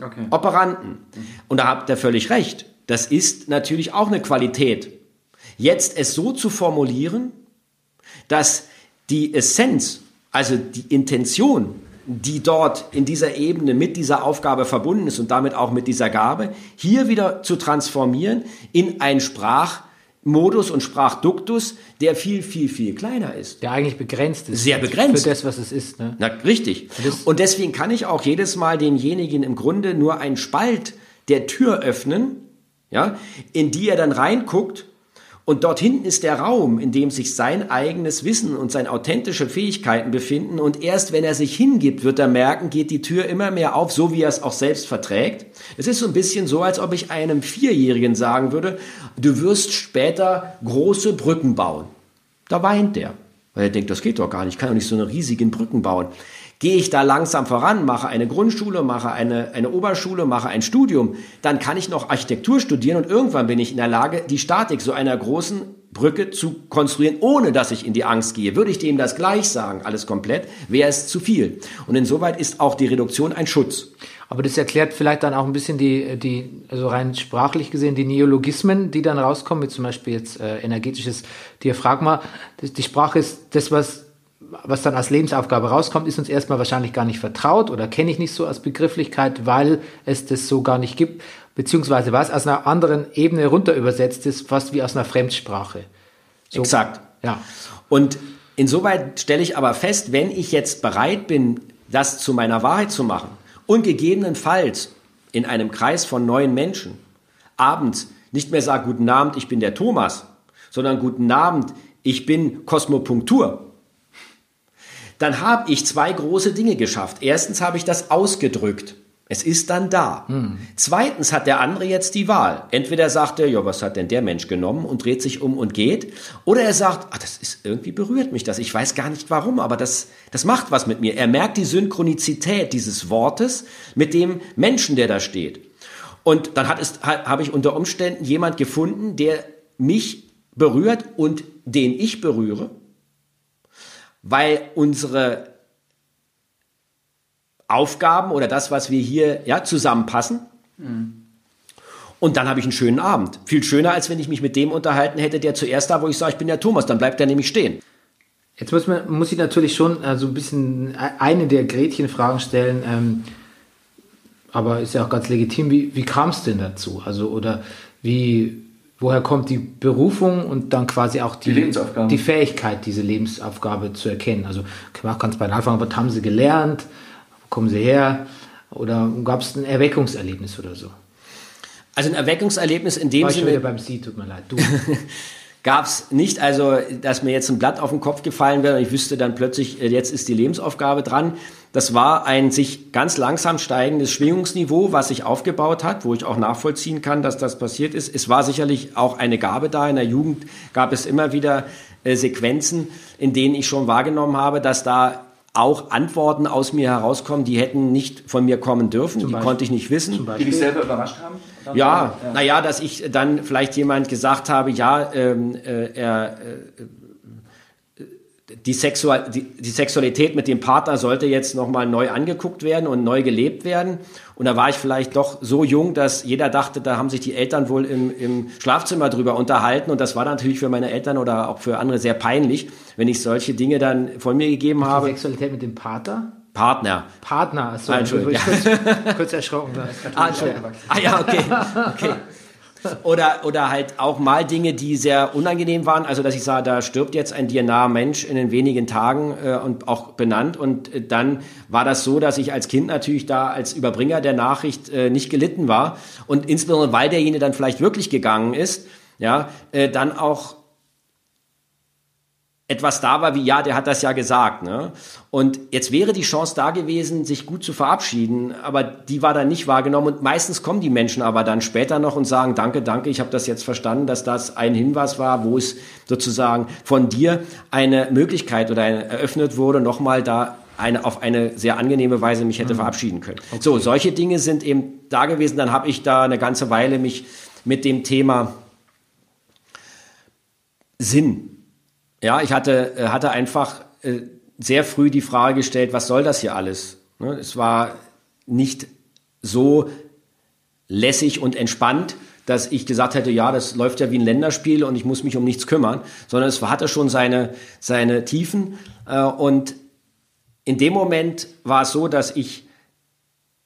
Okay. Operanten. Und da habt ihr völlig recht. Das ist natürlich auch eine Qualität. Jetzt es so zu formulieren, dass die Essenz, also die Intention, die dort in dieser Ebene mit dieser Aufgabe verbunden ist und damit auch mit dieser Gabe, hier wieder zu transformieren in ein Sprachmodus und Sprachduktus, der viel, viel, viel kleiner ist. Der eigentlich begrenzt ist. Sehr begrenzt. Für das, was es ist. Ne? Na, richtig. Und deswegen kann ich auch jedes Mal demjenigen im Grunde nur einen Spalt der Tür öffnen, ja, in die er dann reinguckt. Und dort hinten ist der Raum, in dem sich sein eigenes Wissen und seine authentische Fähigkeiten befinden. Und erst wenn er sich hingibt, wird er merken, geht die Tür immer mehr auf, so wie er es auch selbst verträgt. Es ist so ein bisschen so, als ob ich einem Vierjährigen sagen würde, du wirst später große Brücken bauen. Da weint der, weil er denkt, das geht doch gar nicht, ich kann doch nicht so eine riesigen Brücken bauen. Gehe ich da langsam voran, mache eine Grundschule, mache eine, eine Oberschule, mache ein Studium, dann kann ich noch Architektur studieren und irgendwann bin ich in der Lage, die Statik so einer großen Brücke zu konstruieren, ohne dass ich in die Angst gehe. Würde ich dem das gleich sagen, alles komplett, wäre es zu viel. Und insoweit ist auch die Reduktion ein Schutz. Aber das erklärt vielleicht dann auch ein bisschen die, die, also rein sprachlich gesehen, die Neologismen, die dann rauskommen, wie zum Beispiel jetzt äh, energetisches Diaphragma. Das, die Sprache ist das, was, was dann als Lebensaufgabe rauskommt, ist uns erstmal wahrscheinlich gar nicht vertraut oder kenne ich nicht so als Begrifflichkeit, weil es das so gar nicht gibt, beziehungsweise was aus einer anderen Ebene runter übersetzt ist, fast wie aus einer Fremdsprache. So, Exakt. Ja. Und insoweit stelle ich aber fest, wenn ich jetzt bereit bin, das zu meiner Wahrheit zu machen und gegebenenfalls in einem Kreis von neuen Menschen abends nicht mehr sage, guten Abend, ich bin der Thomas, sondern guten Abend, ich bin Kosmopunktur, dann habe ich zwei große Dinge geschafft. Erstens habe ich das ausgedrückt. Es ist dann da. Zweitens hat der andere jetzt die Wahl. Entweder sagt er, ja, was hat denn der Mensch genommen und dreht sich um und geht. Oder er sagt, ah, das ist irgendwie berührt mich das. Ich weiß gar nicht warum, aber das, das macht was mit mir. Er merkt die Synchronizität dieses Wortes mit dem Menschen, der da steht. Und dann hat es, ha- habe ich unter Umständen jemand gefunden, der mich berührt und den ich berühre, weil unsere Aufgaben oder das, was wir hier ja, zusammenpassen. Und dann habe ich einen schönen Abend. Viel schöner, als wenn ich mich mit dem unterhalten hätte, der zuerst da, wo ich sage, ich bin der Thomas, dann bleibt der nämlich stehen. Jetzt muss, man, muss ich natürlich schon äh, so ein bisschen eine der Gretchenfragen stellen, ähm, aber ist ja auch ganz legitim. Wie, wie kam es denn dazu? Also, oder wie, woher kommt die Berufung und dann quasi auch die, Die Lebensaufgabe. die Fähigkeit, diese Lebensaufgabe zu erkennen? Also, man kann es bei Anfang, was haben sie gelernt? Wo kommen sie her? Oder gab es ein Erweckungserlebnis oder so? Also ein Erweckungserlebnis in dem War ich schon wieder Sinne beim Sie, tut mir leid. Du. gab es nicht, also dass mir jetzt ein Blatt auf den Kopf gefallen wäre und ich wüsste dann plötzlich, äh, jetzt ist die Lebensaufgabe dran. Das war ein sich ganz langsam steigendes Schwingungsniveau, was sich aufgebaut hat, wo ich auch nachvollziehen kann, dass das passiert ist. Es war sicherlich auch eine Gabe da. In der Jugend gab es immer wieder äh, Sequenzen, in denen ich schon wahrgenommen habe, dass da auch Antworten aus mir herauskommen, die hätten nicht von mir kommen dürfen, die Beispiel? konnte ich nicht wissen. Zum Die dich selber überrascht haben? Ja, naja, dass ich dann vielleicht jemand gesagt habe, ja, ähm, äh, er, äh, die, Sexual, die, die Sexualität mit dem Partner sollte jetzt nochmal neu angeguckt werden und neu gelebt werden. Und da war ich vielleicht doch so jung, dass jeder dachte, da haben sich die Eltern wohl im, im Schlafzimmer drüber unterhalten. Und das war natürlich für meine Eltern oder auch für andere sehr peinlich, wenn ich solche Dinge dann von mir gegeben Die habe. Sexualität mit dem Pater? Partner. Partner, achso, Ah, Entschuldigung, ich kurz, kurz erschrocken. Ah, ah ja, okay. okay. Oder, oder halt auch mal Dinge, die sehr unangenehm waren. Also, dass ich sage, da stirbt jetzt ein dir naher Mensch in den wenigen Tagen äh, und auch benannt. Und äh, dann war das so, dass ich als Kind natürlich da als Überbringer der Nachricht äh, nicht gelitten war. Und insbesondere, weil derjenige dann vielleicht wirklich gegangen ist, ja, äh, dann auch etwas da war wie, ja, der hat das ja gesagt. Ne? Und jetzt wäre die Chance da gewesen, sich gut zu verabschieden, aber die war dann nicht wahrgenommen. Und meistens kommen die Menschen aber dann später noch und sagen, danke, danke, ich habe das jetzt verstanden, dass das ein Hinweis war, wo es sozusagen von dir eine Möglichkeit oder eine, eröffnet wurde, nochmal da eine, auf eine sehr angenehme Weise mich hätte verabschieden können. So, solche Dinge sind eben da gewesen. Dann habe ich da eine ganze Weile mich mit dem Thema Sinn ja, ich hatte, äh, hatte einfach äh, sehr früh die Frage gestellt, was soll das hier alles? Ne? Es war nicht so lässig und entspannt, dass ich gesagt hätte, ja, das läuft ja wie ein Länderspiel und ich muss mich um nichts kümmern, sondern es hatte schon seine, seine Tiefen. Äh, und in dem Moment war es so, dass ich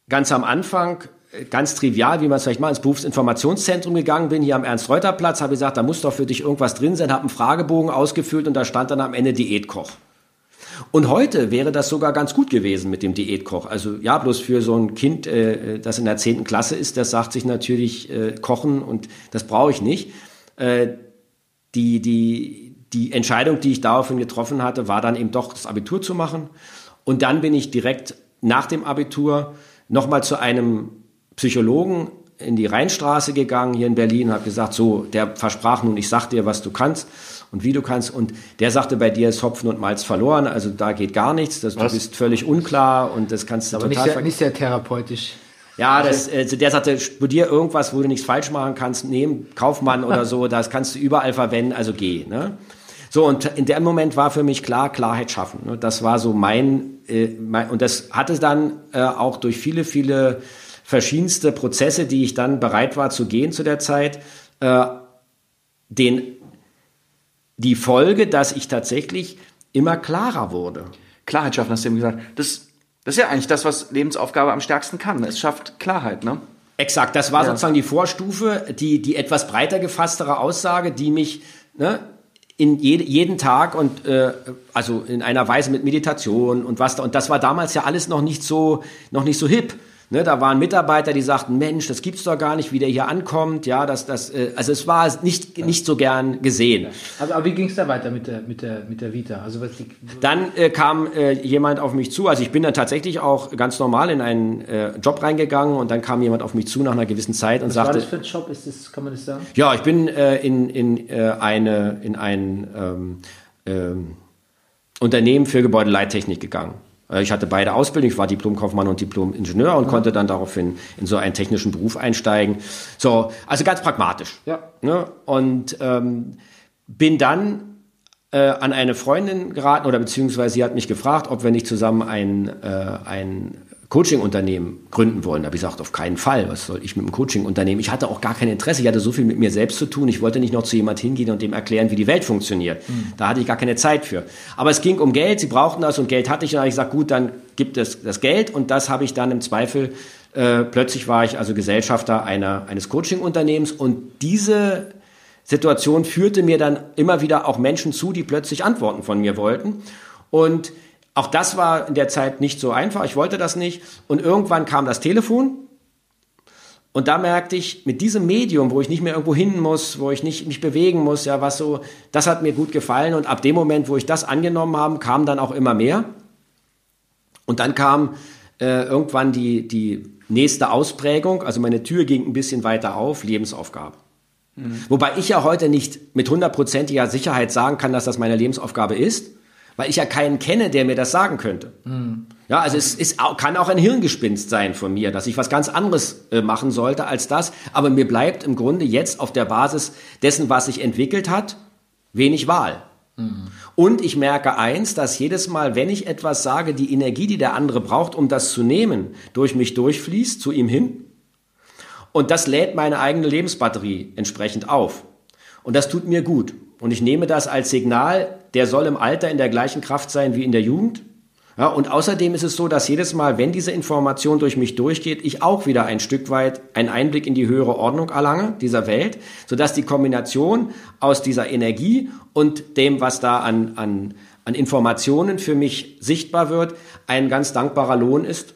ganz am Anfang ganz trivial, wie man es vielleicht mal ins Berufsinformationszentrum gegangen bin, hier am Ernst-Reuter-Platz, habe gesagt, da muss doch für dich irgendwas drin sein, habe einen Fragebogen ausgefüllt und da stand dann am Ende Diätkoch. Und heute wäre das sogar ganz gut gewesen mit dem Diätkoch. Also ja, bloß für so ein Kind, äh, das in der zehnten Klasse ist, das sagt sich natürlich äh, Kochen und das brauche ich nicht. Äh, die, die, die Entscheidung, die ich daraufhin getroffen hatte, war dann eben doch das Abitur zu machen. Und dann bin ich direkt nach dem Abitur nochmal zu einem Psychologen in die Rheinstraße gegangen hier in Berlin und habe gesagt, so, der versprach nun, ich sag dir, was du kannst und wie du kannst. Und der sagte, bei dir ist Hopfen und Malz verloren, also da geht gar nichts, das, du bist völlig unklar und das kannst du Aber nicht sehr, nicht sehr therapeutisch. ja, das, also der sagte, studier irgendwas, wo du nichts falsch machen kannst, nehmen Kaufmann oder so, das kannst du überall verwenden, also geh. Ne? So, und in dem Moment war für mich klar, Klarheit schaffen. Ne? Das war so mein, äh, mein und das hatte dann äh, auch durch viele, viele verschiedenste Prozesse, die ich dann bereit war zu gehen zu der Zeit, äh, den, die Folge, dass ich tatsächlich immer klarer wurde. Klarheit schaffen, hast du eben gesagt. Das, das ist ja eigentlich das, was Lebensaufgabe am stärksten kann. Es schafft Klarheit, ne? Exakt, das war Ja. sozusagen die Vorstufe, die, die etwas breiter gefasstere Aussage, die mich ne, in jede, jeden Tag und äh, also in einer Weise mit Meditation und was da, und das war damals ja alles noch nicht so, noch nicht so hip. Ne, da waren Mitarbeiter, die sagten, Mensch, das gibt's doch gar nicht, wie der hier ankommt. Ja, das, das, äh, also es war nicht, nicht so gern gesehen. Aber, aber wie ging es da weiter mit der, mit der, mit der Vita? Also was die, Dann äh, kam äh, jemand auf mich zu. Also ich bin dann tatsächlich auch ganz normal in einen äh, Job reingegangen und dann kam jemand auf mich zu nach einer gewissen Zeit und was war sagte, das für ein Job? Ist das, kann man das sagen? Ja, ich bin äh, in, in, äh, eine, in ein ähm, ähm, Unternehmen für Gebäudeleittechnik gegangen. Äh, Ich hatte beide Ausbildungen, ich war Diplomkaufmann und Diplom-Ingenieur und konnte dann daraufhin in so einen technischen Beruf einsteigen. So, also ganz pragmatisch. Ja. Ne? Und ähm, bin dann äh, an eine Freundin geraten oder beziehungsweise sie hat mich gefragt, ob wir nicht zusammen ein, äh, ein Coaching-Unternehmen gründen wollen. Da habe ich gesagt, auf keinen Fall. Was soll ich mit einem Coaching-Unternehmen? Ich hatte auch gar kein Interesse. Ich hatte so viel mit mir selbst zu tun. Ich wollte nicht noch zu jemand hingehen und dem erklären, wie die Welt funktioniert. Da hatte ich gar keine Zeit für. Aber es ging um Geld. Sie brauchten das und Geld hatte ich. Und da habe ich gesagt, gut, dann gibt es das Geld. Und das habe ich dann im Zweifel, äh, plötzlich war ich also Gesellschafter einer, eines Coaching-Unternehmens. Und diese Situation führte mir dann immer wieder auch Menschen zu, die plötzlich Antworten von mir wollten. Und auch das war in der Zeit nicht so einfach. Ich wollte das nicht. Und irgendwann kam das Telefon. Und da merkte ich, mit diesem Medium, wo ich nicht mehr irgendwo hin muss, wo ich nicht mich bewegen muss, ja, was so, das hat mir gut gefallen. Und ab dem Moment, wo ich das angenommen habe, kam dann auch immer mehr. Und dann kam äh, irgendwann die, die nächste Ausprägung. Also meine Tür ging ein bisschen weiter auf, Lebensaufgabe. Wobei ich ja heute nicht mit hundertprozentiger Sicherheit sagen kann, dass das meine Lebensaufgabe ist, weil ich ja keinen kenne, der mir das sagen könnte. Ja, also es ist, kann auch ein Hirngespinst sein von mir, dass ich was ganz anderes äh, machen sollte als das. Aber mir bleibt im Grunde jetzt auf der Basis dessen, was sich entwickelt hat, wenig Wahl. Und ich merke eins, dass jedes Mal, wenn ich etwas sage, die Energie, die der andere braucht, um das zu nehmen, durch mich durchfließt, zu ihm hin. Und das lädt meine eigene Lebensbatterie entsprechend auf. Und das tut mir gut. Und ich nehme das als Signal, der soll im Alter in der gleichen Kraft sein wie in der Jugend. Ja, und außerdem ist es so, dass jedes Mal, wenn diese Information durch mich durchgeht, ich auch wieder ein Stück weit einen Einblick in die höhere Ordnung erlange dieser Welt, sodass die Kombination aus dieser Energie und dem, was da an, an, an Informationen für mich sichtbar wird, ein ganz dankbarer Lohn ist.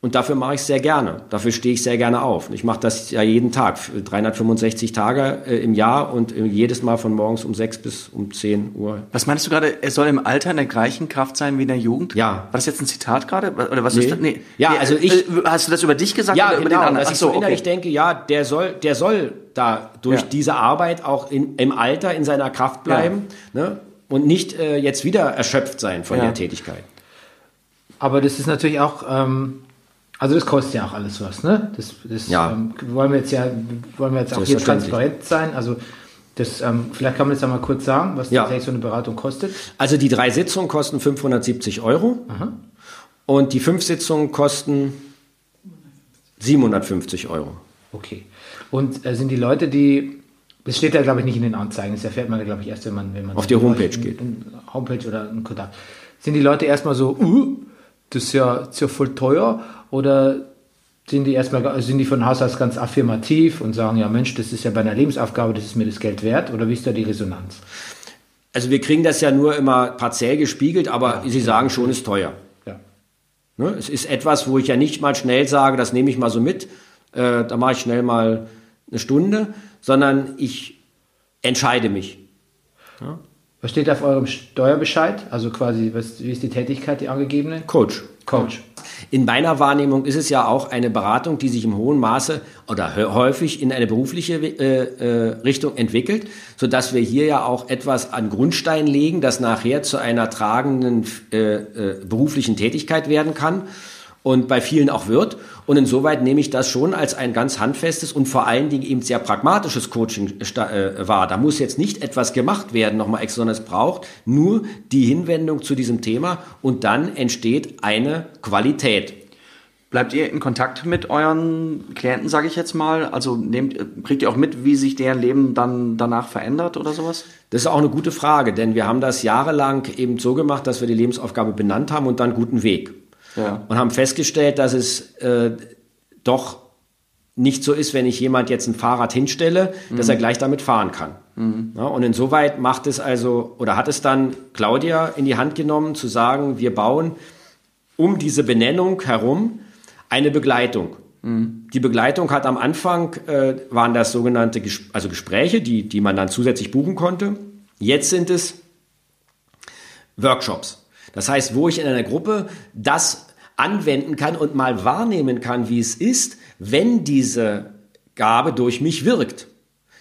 Und dafür mache ich es sehr gerne. Dafür stehe ich sehr gerne auf. Ich mache das ja jeden Tag, 365 Tage äh, im Jahr und äh, jedes Mal von morgens um 6 bis um 10 Uhr. Was meinst du gerade? Er soll im Alter in der gleichen Kraft sein wie in der Jugend? Ja. War das jetzt ein Zitat gerade? Oder was Nee. ist das? Nee. Ja, Nee, also äh, ich- Hast du das über dich gesagt Ja, oder über genau, den anderen? dass Ach ich so so, innerlich okay. denke, ja, der soll, der soll da durch Ja. diese Arbeit auch in, im Alter in seiner Kraft bleiben ne? und nicht äh, jetzt wieder erschöpft sein von Ja. der Tätigkeit. Aber das ist natürlich auch, ähm, also das kostet ja auch alles was, ne? Das, das Ja. ähm, wollen wir jetzt ja, wollen wir jetzt auch hier transparent sein. Also das, ähm, vielleicht kann man das ja mal kurz sagen, was Ja. tatsächlich so eine Beratung kostet. Also die drei Sitzungen kosten 570 Euro und die fünf Sitzungen kosten 750 Euro. Okay. Und äh, sind die Leute, die, das steht ja glaube ich nicht in den Anzeigen, das erfährt man glaube ich erst, wenn man, wenn man Auf die Homepage in, geht. In Homepage oder in Kontakt. Sind die Leute erstmal so, uh, das ist ja, das ist ja voll teuer oder sind die erstmal, ga- sind die von Haus aus ganz affirmativ und sagen, ja Mensch, das ist ja bei einer Lebensaufgabe, das ist mir das Geld wert oder wie ist da die Resonanz? Also wir kriegen das ja nur immer partiell gespiegelt, aber Sie sagen schon, ist teuer. Ja. Ne? Es ist etwas, wo ich ja nicht mal schnell sage, das nehme ich mal so mit, äh, da mache ich schnell mal eine Stunde, sondern ich entscheide mich. Was steht auf eurem Steuerbescheid? Also quasi, was, wie ist die Tätigkeit, die angegebene? Coach. Coach. In meiner Wahrnehmung ist es ja auch eine Beratung, die sich im hohen Maße oder hä- häufig in eine berufliche äh, äh, Richtung entwickelt, sodass wir hier ja auch etwas an Grundstein legen, das nachher zu einer tragenden äh, äh, beruflichen Tätigkeit werden kann und bei vielen auch wird. Und insoweit nehme ich das schon als ein ganz handfestes und vor allen Dingen eben sehr pragmatisches Coaching sta- äh, wahr. Da muss jetzt nicht etwas gemacht werden, nochmal extra, sondern es braucht nur die Hinwendung zu diesem Thema und dann entsteht eine Qualität. Bleibt ihr in Kontakt mit euren Klienten, sage ich jetzt mal? Also nehmt, kriegt ihr auch mit, wie sich deren Leben dann danach verändert oder sowas? Das ist auch eine gute Frage, denn wir haben das jahrelang eben so gemacht, dass wir die Lebensaufgabe benannt haben und dann guten Weg. Ja. Und haben festgestellt, dass es äh, doch nicht so ist, wenn ich jemand jetzt ein Fahrrad hinstelle, dass er gleich damit fahren kann. Ja, und insoweit macht es also, oder hat es dann Claudia in die Hand genommen, zu sagen, wir bauen um diese Benennung herum eine Begleitung. Die Begleitung hat am Anfang, äh, waren das sogenannte Ges also Gespräche, die, die man dann zusätzlich buchen konnte. Jetzt sind es Workshops. Das heißt, wo ich in einer Gruppe das anwenden kann und mal wahrnehmen kann, wie es ist, wenn diese Gabe durch mich wirkt.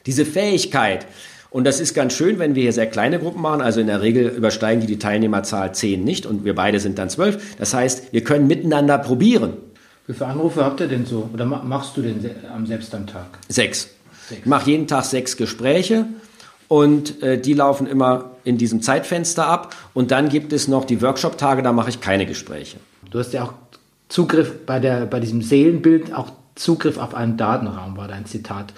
Diese Fähigkeit. Und das ist ganz schön, wenn wir hier sehr kleine Gruppen machen. Also in der Regel übersteigen die die Teilnehmerzahl 10 nicht und wir beide sind dann 12. Das heißt, wir können miteinander probieren. Wie viele Anrufe habt ihr denn so? Oder ma- machst du denn am selbst am Tag? Sechs. Ich mache jeden Tag sechs Gespräche und äh, die laufen immer in diesem Zeitfenster ab. Und dann gibt es noch die Workshop-Tage, da mache ich keine Gespräche. Du hast ja auch Zugriff bei, der, bei diesem Seelenbild, auch Zugriff auf einen Datenraum, war dein Zitat.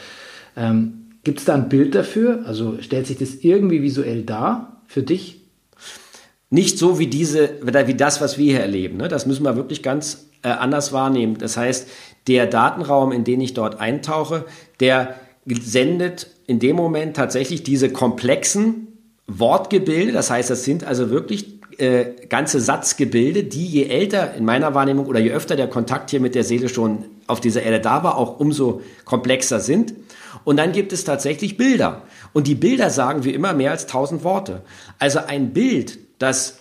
Ähm, Gibt es da ein Bild dafür? Also stellt sich das irgendwie visuell dar für dich? Nicht so wie diese, wie das, was wir hier erleben. Ne? Das müssen wir wirklich ganz äh, anders wahrnehmen. Das heißt, der Datenraum, in den ich dort eintauche, der sendet in dem Moment tatsächlich diese komplexen Wortgebilde. Das heißt, das sind also wirklich äh, ganze Satzgebilde, die je älter in meiner Wahrnehmung oder je öfter der Kontakt hier mit der Seele schon auf dieser Erde da war, auch umso komplexer sind. Und dann gibt es tatsächlich Bilder. Und die Bilder sagen wie immer mehr als tausend Worte. Also ein Bild, das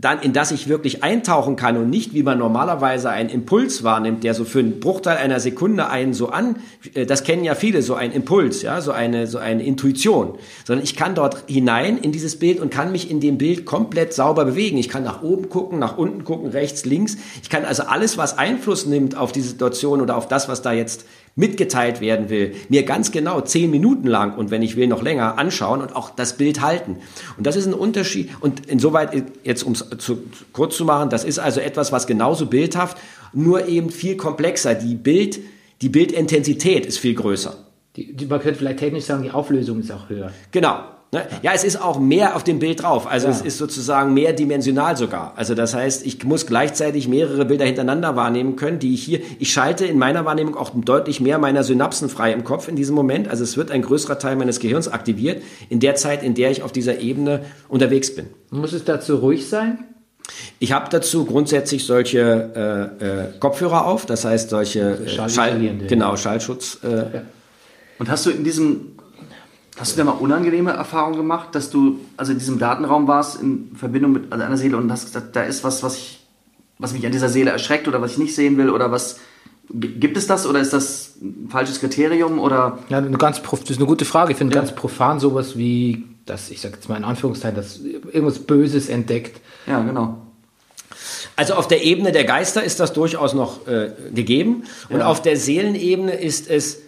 dann in das ich wirklich eintauchen kann und nicht, wie man normalerweise einen Impuls wahrnimmt, der so für einen Bruchteil einer Sekunde einen so an, äh, das kennen ja viele, so ein Impuls, ja, so eine, so eine Intuition, sondern ich kann dort hinein in dieses Bild und kann mich in dem Bild komplett sauber bewegen. Ich kann nach oben gucken, nach unten gucken, rechts, links. Ich kann also alles, was Einfluss nimmt auf die Situation oder auf das, was da jetzt mitgeteilt werden will, mir ganz genau zehn Minuten lang und wenn ich will noch länger anschauen und auch das Bild halten. Und das ist ein Unterschied. Und insoweit jetzt um es zu, kurz zu machen, das ist also etwas, was genauso bildhaft, nur eben viel komplexer. Die Bild, die Bildintensität ist viel größer. Die, man könnte vielleicht technisch sagen, die Auflösung ist auch höher. Genau. Ne? Ja, es ist auch mehr auf dem Bild drauf. Also Ja. es ist sozusagen mehrdimensional sogar. Also das heißt, ich muss gleichzeitig mehrere Bilder hintereinander wahrnehmen können, die ich hier, ich schalte in meiner Wahrnehmung auch deutlich mehr meiner Synapsen frei im Kopf in diesem Moment. Also es wird ein größerer Teil meines Gehirns aktiviert in der Zeit, in der ich auf dieser Ebene unterwegs bin. Muss es dazu ruhig sein? Ich habe dazu grundsätzlich solche äh, äh, Kopfhörer auf, das heißt solche äh, Schall, genau Schallschutz. Äh, Und hast du in diesem, hast du da mal unangenehme Erfahrungen gemacht, dass du also in diesem Datenraum warst in Verbindung mit einer Seele und hast gesagt, da ist was, was ich, was mich an dieser Seele erschreckt oder was ich nicht sehen will oder was gibt es das oder ist das ein falsches Kriterium oder Ja, eine ganz, prof- das ist eine gute Frage. Ich finde ganz profan sowas wie, dass ich sage jetzt mal in Anführungszeichen, dass irgendwas Böses entdeckt. ja genau. Also auf der Ebene der Geister ist das durchaus noch äh, gegeben. Und Ja. auf der Seelenebene ist es,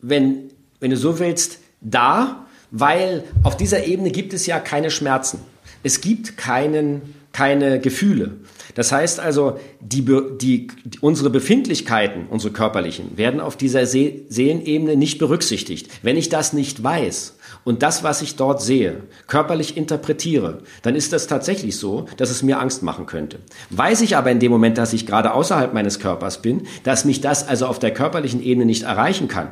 wenn, wenn du so willst, da, weil auf dieser Ebene gibt es ja keine Schmerzen. Es gibt keinen, keine Gefühle. Das heißt also, die, die, unsere Befindlichkeiten, unsere körperlichen, werden auf dieser See Seelenebene nicht berücksichtigt. Wenn ich das nicht weiß und das, was ich dort sehe, körperlich interpretiere, dann ist das tatsächlich so, dass es mir Angst machen könnte. Weiß ich aber in dem Moment, dass ich gerade außerhalb meines Körpers bin, dass mich das also auf der körperlichen Ebene nicht erreichen kann,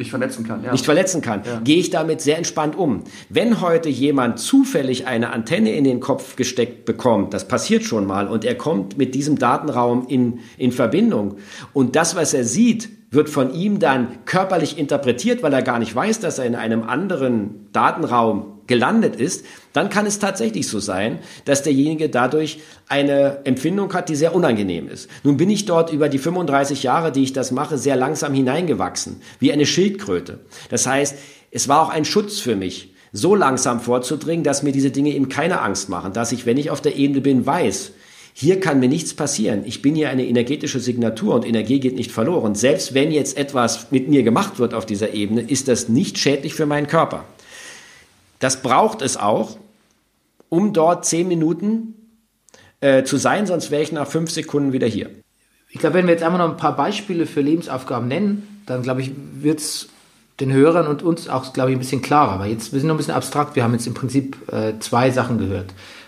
Mich verletzen kann, ja. nicht verletzen kann, gehe ich damit sehr entspannt um. Wenn heute jemand zufällig eine Antenne in den Kopf gesteckt bekommt, das passiert schon mal, und er kommt mit diesem Datenraum in, in Verbindung und das, was er sieht, wird von ihm dann körperlich interpretiert, weil er gar nicht weiß, dass er in einem anderen Datenraum gelandet ist, dann kann es tatsächlich so sein, dass derjenige dadurch eine Empfindung hat, die sehr unangenehm ist. Nun bin ich dort über die 35 Jahre, die ich das mache, sehr langsam hineingewachsen, wie eine Schildkröte. Das heißt, es war auch ein Schutz für mich, so langsam vorzudringen, dass mir diese Dinge eben keine Angst machen, dass ich, wenn ich auf der Ebene bin, weiß, hier kann mir nichts passieren. Ich bin hier eine energetische Signatur und Energie geht nicht verloren. Selbst wenn jetzt etwas mit mir gemacht wird auf dieser Ebene, ist das nicht schädlich für meinen Körper. Das braucht es auch, um dort zehn Minuten äh, zu sein, sonst wäre ich nach fünf Sekunden wieder hier. Ich glaube, wenn wir jetzt einmal noch ein paar Beispiele für Lebensaufgaben nennen, dann glaube ich, wird es den Hörern und uns auch, glaube ich, ein bisschen klarer. Weil jetzt, wir sind noch ein bisschen abstrakt, wir haben jetzt im Prinzip äh, zwei Sachen gehört.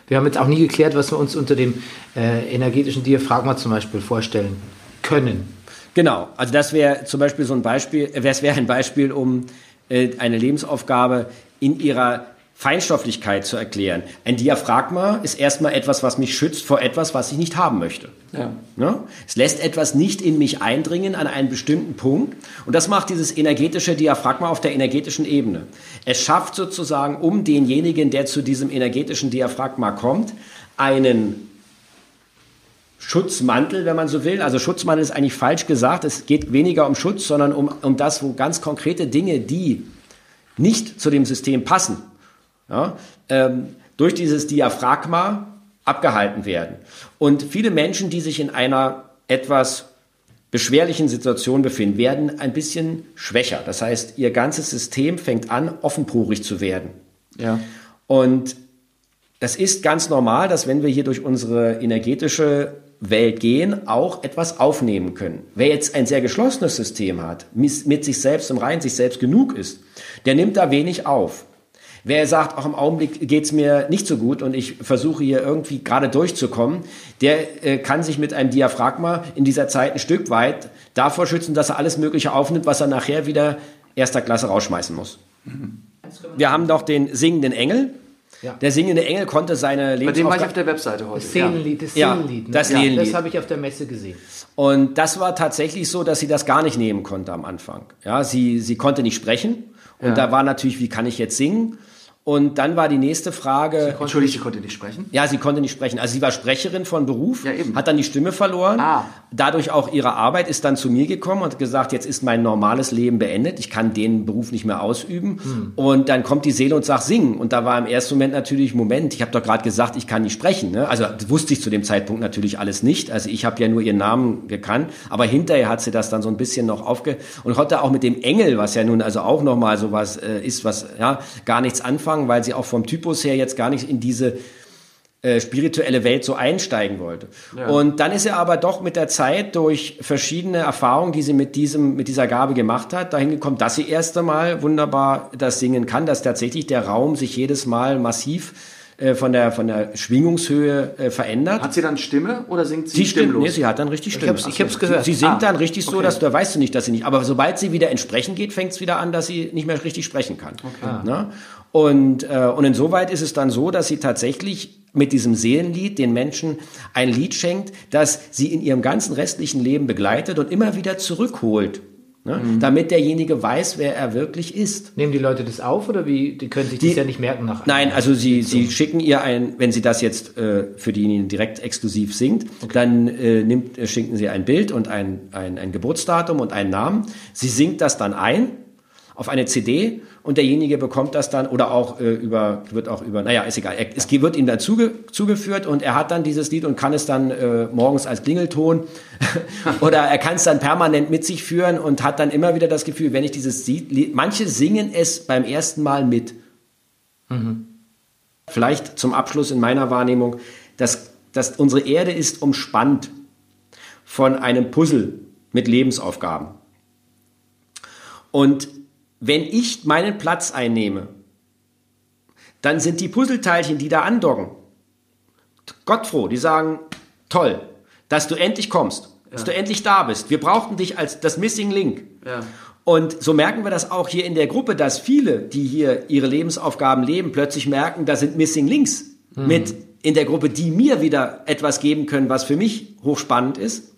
Wir haben jetzt auch nie geklärt, was wir uns unter dem äh, energetischen Diaphragma zum Beispiel vorstellen können. Genau, also das wäre zum Beispiel so ein Beispiel, äh, das wäre ein Beispiel, um äh, eine Lebensaufgabe in ihrer Feinstofflichkeit zu erklären. Ein Diaphragma ist erstmal etwas, was mich schützt vor etwas, was ich nicht haben möchte. Ja. Ne? Es lässt etwas nicht in mich eindringen an einen bestimmten Punkt und das macht dieses energetische Diaphragma auf der energetischen Ebene. Es schafft sozusagen um denjenigen, der zu diesem energetischen Diaphragma kommt, einen Schutzmantel, wenn man so will. Also Schutzmantel ist eigentlich falsch gesagt. Es geht weniger um Schutz, sondern um, um das, wo ganz konkrete Dinge, die nicht zu dem System passen, ja, ähm, durch dieses Diaphragma abgehalten werden. Und viele Menschen, die sich in einer etwas beschwerlichen Situation befinden, werden ein bisschen schwächer. Das heißt, ihr ganzes System fängt an, offenporig zu werden. Ja. Und das ist ganz normal, dass wenn wir hier durch unsere energetische Welt gehen, auch etwas aufnehmen können. Wer jetzt ein sehr geschlossenes System hat, mit sich selbst im Reinen, sich selbst genug ist, der nimmt da wenig auf. Wer sagt, auch im Augenblick geht's mir nicht so gut und ich versuche hier irgendwie gerade durchzukommen, der äh, kann sich mit einem Diaphragma in dieser Zeit ein Stück weit davor schützen, dass er alles Mögliche aufnimmt, was er nachher wieder erster Klasse rausschmeißen muss. Wir haben doch den singenden Engel. Ja. Der singende Engel konnte seine Bei dem war ich Lebensaufgabe... auf der Webseite heute. Das Seelenlied, das Ja, Seelenlied. ne? das ja, Seelenlied. Das habe ich auf der Messe gesehen. Und das war tatsächlich so, dass sie das gar nicht nehmen konnte am Anfang. Ja, sie, sie konnte nicht sprechen. Und Ja. da war natürlich, wie kann ich jetzt singen? Und dann war die nächste Frage. Entschuldigt, sie konnte nicht sprechen. Ja, sie konnte nicht sprechen. Also sie war Sprecherin von Beruf, Ja, eben. hat dann die Stimme verloren. Ah. Dadurch auch ihre Arbeit ist dann zu mir gekommen und gesagt, jetzt ist mein normales Leben beendet. Ich kann den Beruf nicht mehr ausüben. Hm. Und dann kommt die Seele und sagt, singen. Und da war im ersten Moment natürlich, Moment, ich habe doch gerade gesagt, ich kann nicht sprechen. Ne? Also das wusste ich zu dem Zeitpunkt natürlich alles nicht. Also ich habe ja nur ihren Namen gekannt. Aber hinterher hat sie das dann so ein bisschen noch aufge... Und konnte auch mit dem Engel, was ja nun also auch nochmal sowas äh, ist, was ja gar nichts anfangen, weil sie auch vom Typus her jetzt gar nicht in diese äh, spirituelle Welt so einsteigen wollte. Und dann ist er aber doch mit der Zeit durch verschiedene Erfahrungen, die sie mit diesem mit dieser Gabe gemacht hat, dahin gekommen, dass sie erst einmal wunderbar das singen kann, dass tatsächlich der Raum sich jedes Mal massiv äh, von der von der Schwingungshöhe äh, verändert. Hat sie dann Stimme oder singt sie, Sie stimmt, stimmlos? nee, sie hat dann richtig Stimme. hab's- ich hab's gehört. Sie, sie singt Ah, dann richtig so, okay. dass da weißt du nicht, dass sie nicht. Aber sobald sie wieder ins Sprechen geht, fängt es wieder an, dass sie nicht mehr richtig sprechen kann. Ne? Und, äh, und insoweit ist es dann so, dass sie tatsächlich mit diesem Seelenlied den Menschen ein Lied schenkt, das sie in ihrem ganzen restlichen Leben begleitet und immer wieder zurückholt. Ne? Mhm. Damit derjenige weiß, wer er wirklich ist. Nehmen die Leute das auf oder wie? Die können sich Die- das ja nicht merken nach. Nein, also sie, sie schicken ihr ein, wenn sie das jetzt äh, für diejenigen direkt exklusiv singt, dann äh, nimmt, äh, schicken sie ein Bild und ein, ein, ein Geburtsdatum und einen Namen. Sie singt das dann ein auf eine CD und derjenige bekommt das dann oder auch äh, über, wird auch über, naja, ist egal, es wird ihm dann zuge, zugeführt und er hat dann dieses Lied und kann es dann äh, morgens als Klingelton oder er kann es dann permanent mit sich führen und hat dann immer wieder das Gefühl, wenn ich dieses Lied, manche singen es beim ersten Mal mit. Vielleicht zum Abschluss in meiner Wahrnehmung, dass, dass unsere Erde ist umspannt von einem Puzzle mit Lebensaufgaben. Und wenn ich meinen Platz einnehme, dann sind die Puzzleteilchen, die da andocken, Gottfroh, die sagen, toll, dass du endlich kommst, dass du endlich da bist. Wir brauchten dich als das Missing Link. Ja. Und so merken wir das auch hier in der Gruppe, dass viele, die hier ihre Lebensaufgaben leben, plötzlich merken, da sind Missing Links mit in der Gruppe, die mir wieder etwas geben können, was für mich hochspannend ist.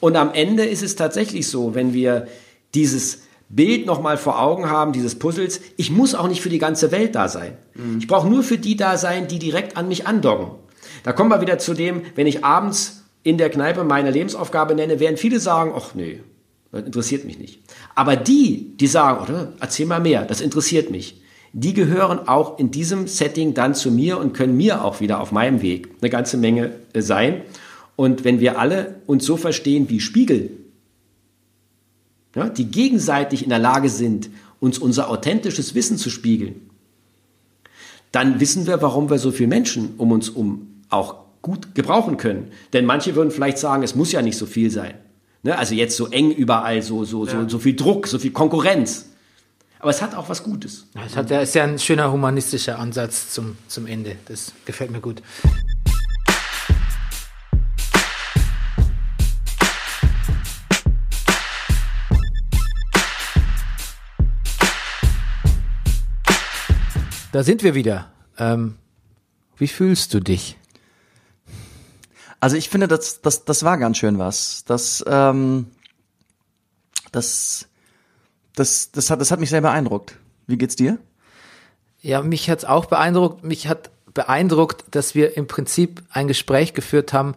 Und am Ende ist es tatsächlich so, wenn wir dieses Bild nochmal vor Augen haben, dieses Puzzles, ich muss auch nicht für die ganze Welt da sein. Ich brauche nur für die da sein, die direkt an mich andocken. Da kommen wir wieder zu dem, wenn ich abends in der Kneipe meine Lebensaufgabe nenne, werden viele sagen, ach nee, das interessiert mich nicht. Aber die, die sagen, oder, erzähl mal mehr, das interessiert mich, die gehören auch in diesem Setting dann zu mir und können mir auch wieder auf meinem Weg eine ganze Menge äh, sein. Und wenn wir alle uns so verstehen wie Spiegel, ja, die gegenseitig in der Lage sind, uns unser authentisches Wissen zu spiegeln, dann wissen wir, warum wir so viele Menschen um uns um auch gut gebrauchen können. Denn manche würden vielleicht sagen, es muss ja nicht so viel sein. Ne? Also jetzt so eng überall, so, so, so, so viel Druck, so viel Konkurrenz. Aber es hat auch was Gutes. Das hat, ja- ist ja ein schöner humanistischer Ansatz zum, zum Ende. Das gefällt mir gut. Da sind wir wieder. Ähm, wie fühlst du dich? Also ich finde, das, das, das war ganz schön was. Das, ähm, das, das, das hat, das hat mich sehr beeindruckt. Wie geht's dir? Ja, mich hat's auch beeindruckt. Mich hat beeindruckt, dass wir im Prinzip ein Gespräch geführt haben,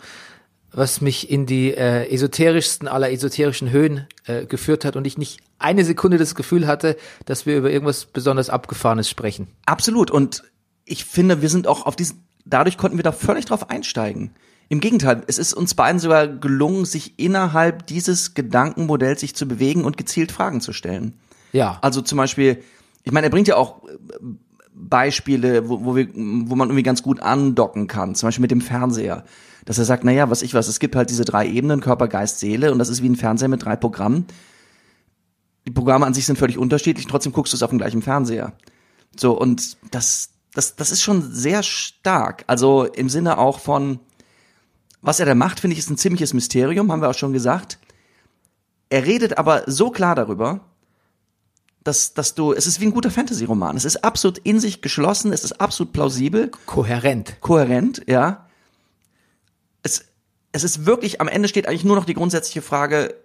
was mich in die äh, esoterischsten aller esoterischen Höhen äh, geführt hat und ich nicht eine Sekunde das Gefühl hatte, dass wir über irgendwas besonders Abgefahrenes sprechen. Absolut. Und ich finde, wir sind auch auf diesen, dadurch konnten wir da völlig drauf einsteigen. Im Gegenteil, es ist uns beiden sogar gelungen, sich innerhalb dieses Gedankenmodells sich zu bewegen und gezielt Fragen zu stellen. Ja, Also zum Beispiel, ich meine, er bringt ja auch äh, Beispiele, wo, wo, wir, wo man irgendwie ganz gut andocken kann, zum Beispiel mit dem Fernseher. Dass er sagt, na ja, was ich was, es gibt halt diese drei Ebenen, Körper, Geist, Seele, und das ist wie ein Fernseher mit drei Programmen. Die Programme an sich sind völlig unterschiedlich, trotzdem guckst du es auf dem gleichen Fernseher. So, und das, das, das ist schon sehr stark. Also im Sinne auch von, was er da macht, finde ich, ist ein ziemliches Mysterium, haben wir auch schon gesagt. Er redet aber so klar darüber, dass, dass du, es ist wie ein guter Fantasy-Roman. Es ist absolut in sich geschlossen, es ist absolut plausibel, Kohärent. kohärent, ja. Es, es ist wirklich, am Ende steht eigentlich nur noch die grundsätzliche Frage,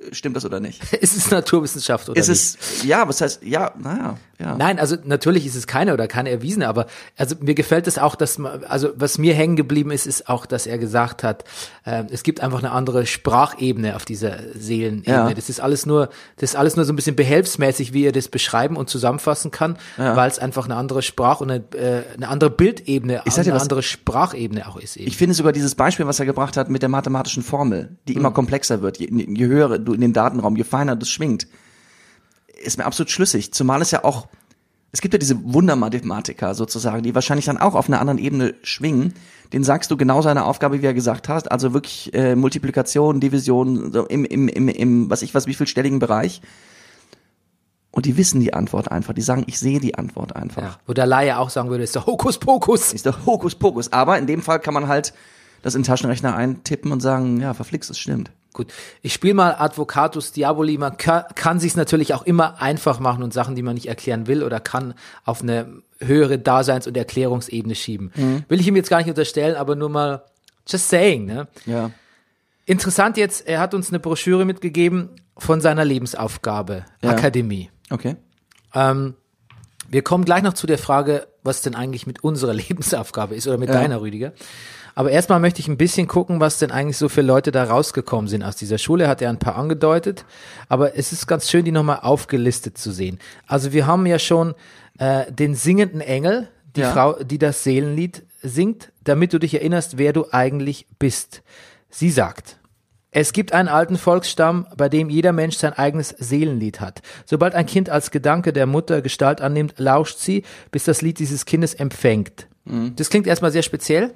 äh, stimmt das oder nicht? Ist es Naturwissenschaft oder Ist nicht? es, ja, was heißt, ja, naja, ja. Nein, also natürlich ist es keine oder keine erwiesene, aber also mir gefällt es auch, dass man, also was mir hängen geblieben ist, ist auch, dass er gesagt hat, ähm, es gibt einfach eine andere Sprachebene auf dieser Seelenebene. Ja. Das ist alles nur, das ist alles nur so ein bisschen behelfsmäßig, wie er das beschreiben und zusammenfassen kann, weil es einfach eine andere Sprach- und eine, äh, eine andere Bildebene, Ich eine was- andere Sprachebene auch ist eben. Ich finde sogar dieses Beispiel, was er gebracht hat mit der mathematischen Formel, die immer komplexer wird, je, je höher du in den Datenraum, je feiner das schwingt, ist mir absolut schlüssig. Zumal es ja auch, es gibt ja diese Wundermathematiker sozusagen, die wahrscheinlich dann auch auf einer anderen Ebene schwingen. Den sagst du genau seine Aufgabe, wie er gesagt hat, also wirklich äh, Multiplikation, Division, so im, im, im, im, was ich was, wie vielstelligen Bereich. Und die wissen die Antwort einfach. Die sagen, ich sehe die Antwort einfach. ja, wo der Laie auch sagen würde, ist der Hokuspokus. Ist doch Hokuspokus. Aber in dem Fall kann man halt das in den Taschenrechner eintippen und sagen, ja, verflixt, es stimmt. Gut, ich spiele mal Advocatus Diaboli. Man kann, kann sich natürlich auch immer einfach machen und Sachen, die man nicht erklären will oder kann, auf eine höhere Daseins- und Erklärungsebene schieben. Mhm. Will ich ihm jetzt gar nicht unterstellen, aber nur mal just saying. Ne? Ja. Interessant jetzt, er hat uns eine Broschüre mitgegeben von seiner Lebensaufgabe, Ja. Akademie. Okay. Ähm, wir kommen gleich noch zu der Frage, was denn eigentlich mit unserer Lebensaufgabe ist oder mit Ja. deiner, Rüdiger. Aber erstmal möchte ich ein bisschen gucken, was denn eigentlich so für Leute da rausgekommen sind aus dieser Schule. Hat er ein paar angedeutet. Aber es ist ganz schön, die nochmal aufgelistet zu sehen. Also wir haben ja schon äh, den singenden Engel, die Ja. Frau, die das Seelenlied singt, damit du dich erinnerst, wer du eigentlich bist. Sie sagt, es gibt einen alten Volksstamm, bei dem jeder Mensch sein eigenes Seelenlied hat. Sobald ein Kind als Gedanke der Mutter Gestalt annimmt, lauscht sie, bis das Lied dieses Kindes empfängt. Das klingt erstmal sehr speziell.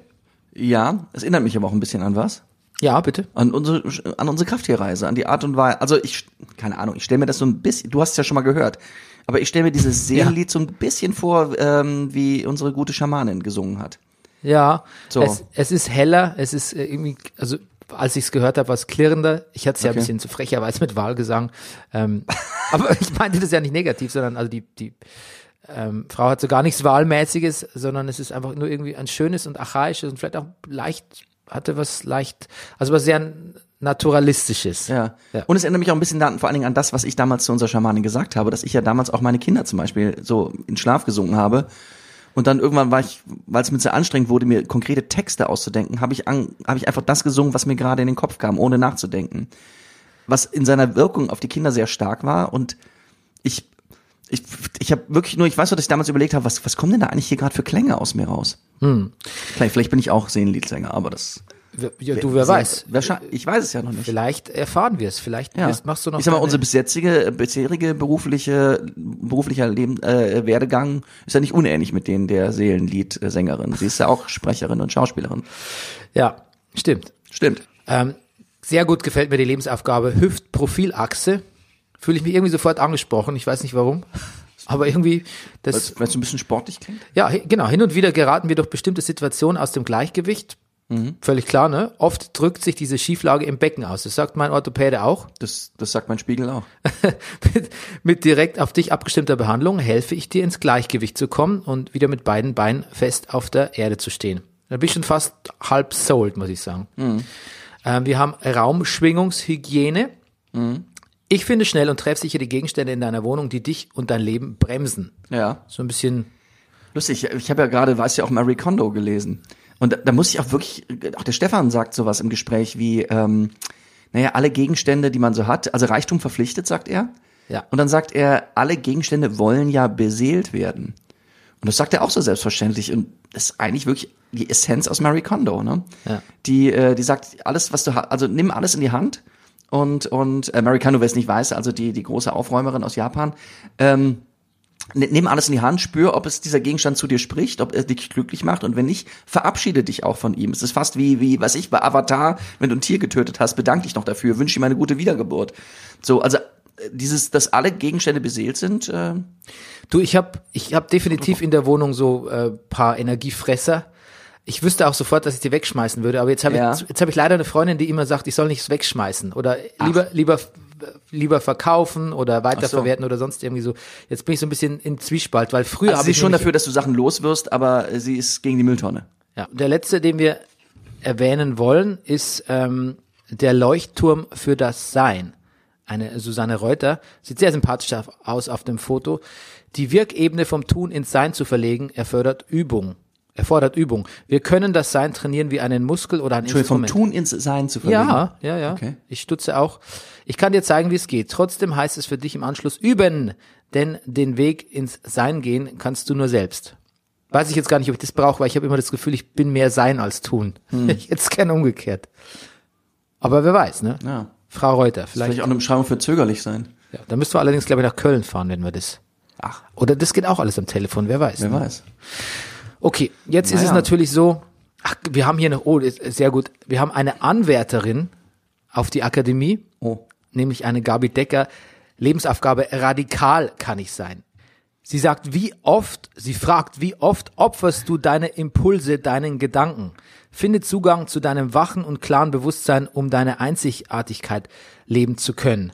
Ja, es erinnert mich aber auch ein bisschen an was. Ja, bitte. An unsere, an unsere Krafttierreise, an die Art und Weise. Also ich, keine Ahnung, ich stelle mir das so ein bisschen, du hast es ja schon mal gehört, aber ich stelle mir dieses Seelenlied so ein bisschen vor, ähm, wie unsere gute Schamanin gesungen hat. Ja, So. es, es ist heller, es ist äh, irgendwie, also als ich es gehört habe, war es klirrender. Ich hatte es ja ein Okay. bisschen zu frecherweise mit Wahlgesang. Ähm, aber ich meinte das ja nicht negativ, sondern also die, die ähm, Frau hat so gar nichts Wahlmäßiges, sondern es ist einfach nur irgendwie ein schönes und archaisches und vielleicht auch leicht, hatte was leicht, also was sehr naturalistisches. Ja. Ja. Und es erinnert mich auch ein bisschen an, vor allen Dingen an das, was ich damals zu unserer Schamanin gesagt habe, dass ich ja damals auch meine Kinder zum Beispiel so in Schlaf gesungen habe. Und dann irgendwann war ich, weil es mir sehr anstrengend wurde, mir konkrete Texte auszudenken, habe ich, an, habe ich einfach das gesungen, was mir gerade in den Kopf kam, ohne nachzudenken. Was in seiner Wirkung auf die Kinder sehr stark war. Und ich, ich, ich habe wirklich nur, ich weiß noch, dass ich damals überlegt habe, was, was kommen denn da eigentlich hier gerade für Klänge aus mir raus? Hm. Vielleicht, vielleicht bin ich auch Seelenliedsänger, aber das. Ja, du, wer weiß. Ich weiß es ja noch nicht. Vielleicht erfahren wir es. Vielleicht Ja. machst du noch ich sag mal, unsere bisherige, bisherige berufliche, beruflicher Leben, äh, Werdegang ist ja nicht unähnlich mit denen der Seelenlied-Sängerin. Sie ist ja auch Sprecherin und Schauspielerin. Ja, stimmt. Stimmt. Ähm, sehr gut gefällt mir die Lebensaufgabe Hüftprofilachse. Fühle ich mich irgendwie sofort angesprochen. Ich weiß nicht warum. Aber irgendwie, das, Weil es ein bisschen sportlich klingt. ja, genau, hin und wieder geraten wir durch bestimmte Situationen aus dem Gleichgewicht. Völlig klar, ne? Oft drückt sich diese Schieflage im Becken aus. Das sagt mein Orthopäde auch. Das, das sagt mein Spiegel auch. mit, direkt auf dich abgestimmter Behandlung helfe ich dir ins Gleichgewicht zu kommen und wieder mit beiden Beinen fest auf der Erde zu stehen. Da bin ich schon fast halb sold, muss ich sagen. Ähm, wir haben Raumschwingungshygiene. Ich finde schnell und treffsicher die Gegenstände in deiner Wohnung, die dich und dein Leben bremsen. Ja. So ein bisschen, Lustig, ich habe ja gerade, weißt du, auch Marie Kondo gelesen. Und da, da muss ich auch wirklich, auch der Stefan sagt sowas im Gespräch wie, ähm, naja, alle Gegenstände, die man so hat, also Reichtum verpflichtet, sagt er. Ja. Und dann sagt er, alle Gegenstände wollen ja beseelt werden. Und das sagt er auch so selbstverständlich. Und das ist eigentlich wirklich die Essenz aus Marie Kondo, ne? Ja. Die, äh, die sagt, alles, was du hast, also nimm alles in die Hand. Und, und äh, Marie Kondo, wer es nicht weiß, also die, die große Aufräumerin aus Japan, ähm, Nimm alles in die Hand, spür, ob es dieser Gegenstand zu dir spricht, ob er dich glücklich macht und wenn nicht, verabschiede dich auch von ihm. Es ist fast wie, wie, was ich bei Avatar, wenn du ein Tier getötet hast, bedank dich noch dafür, wünsch ihm eine gute Wiedergeburt. So, also äh, dieses, dass alle Gegenstände beseelt sind, äh, Du, ich habe ich hab definitiv in der Wohnung so äh, paar Energiefresser. Ich wüsste auch sofort, dass ich die wegschmeißen würde, aber jetzt habe Ja. ich, jetzt hab ich leider eine Freundin, die immer sagt, ich soll nichts wegschmeißen oder lieber, lieber lieber verkaufen oder weiterverwerten oder sonst irgendwie so. Jetzt bin ich so ein bisschen in Zwiespalt, weil früher Also habe sie ich schon dafür, dass du Sachen loswirst, aber sie ist gegen die Mülltonne. Ja, der letzte, den wir erwähnen wollen, ist ähm, der Leuchtturm für das Sein. Eine Susanne Reuter sieht sehr sympathisch aus auf dem Foto. Die Wirkebene vom Tun ins Sein zu verlegen, erfordert Übung. Erfordert Übung. Wir können das Sein trainieren wie einen Muskel oder ein Entschuldigung, vom Instrument. Tun ins Sein zu verlegen. Ja, ja, ja. Okay. Ich stutze auch. Ich kann dir zeigen, wie es geht. Trotzdem heißt es für dich im Anschluss üben, denn den Weg ins Sein gehen kannst du nur selbst. Weiß ich jetzt gar nicht, ob ich das brauche, weil ich habe immer das Gefühl, ich bin mehr Sein als Tun. Hm. Ich es gerne umgekehrt. Aber wer weiß, ne? Ja. Frau Reuter, Vielleicht vielleicht. auch eine Beschreibung für zögerlich sein. Ja, da müssten wir allerdings, glaube ich, nach Köln fahren, wenn wir das. Ach, Oder das geht auch alles am Telefon, wer weiß. wer ne? weiß. Okay, jetzt ist es Naja. natürlich so, ach, wir haben hier noch, oh, sehr gut, wir haben eine Anwärterin auf die Akademie, Oh. nämlich eine Gabi Decker, Lebensaufgabe radikal kann ich sein. Sie sagt, wie oft, sie fragt, wie oft opferst du deine Impulse, deinen Gedanken? Finde Zugang zu deinem wachen und klaren Bewusstsein, um deine Einzigartigkeit leben zu können.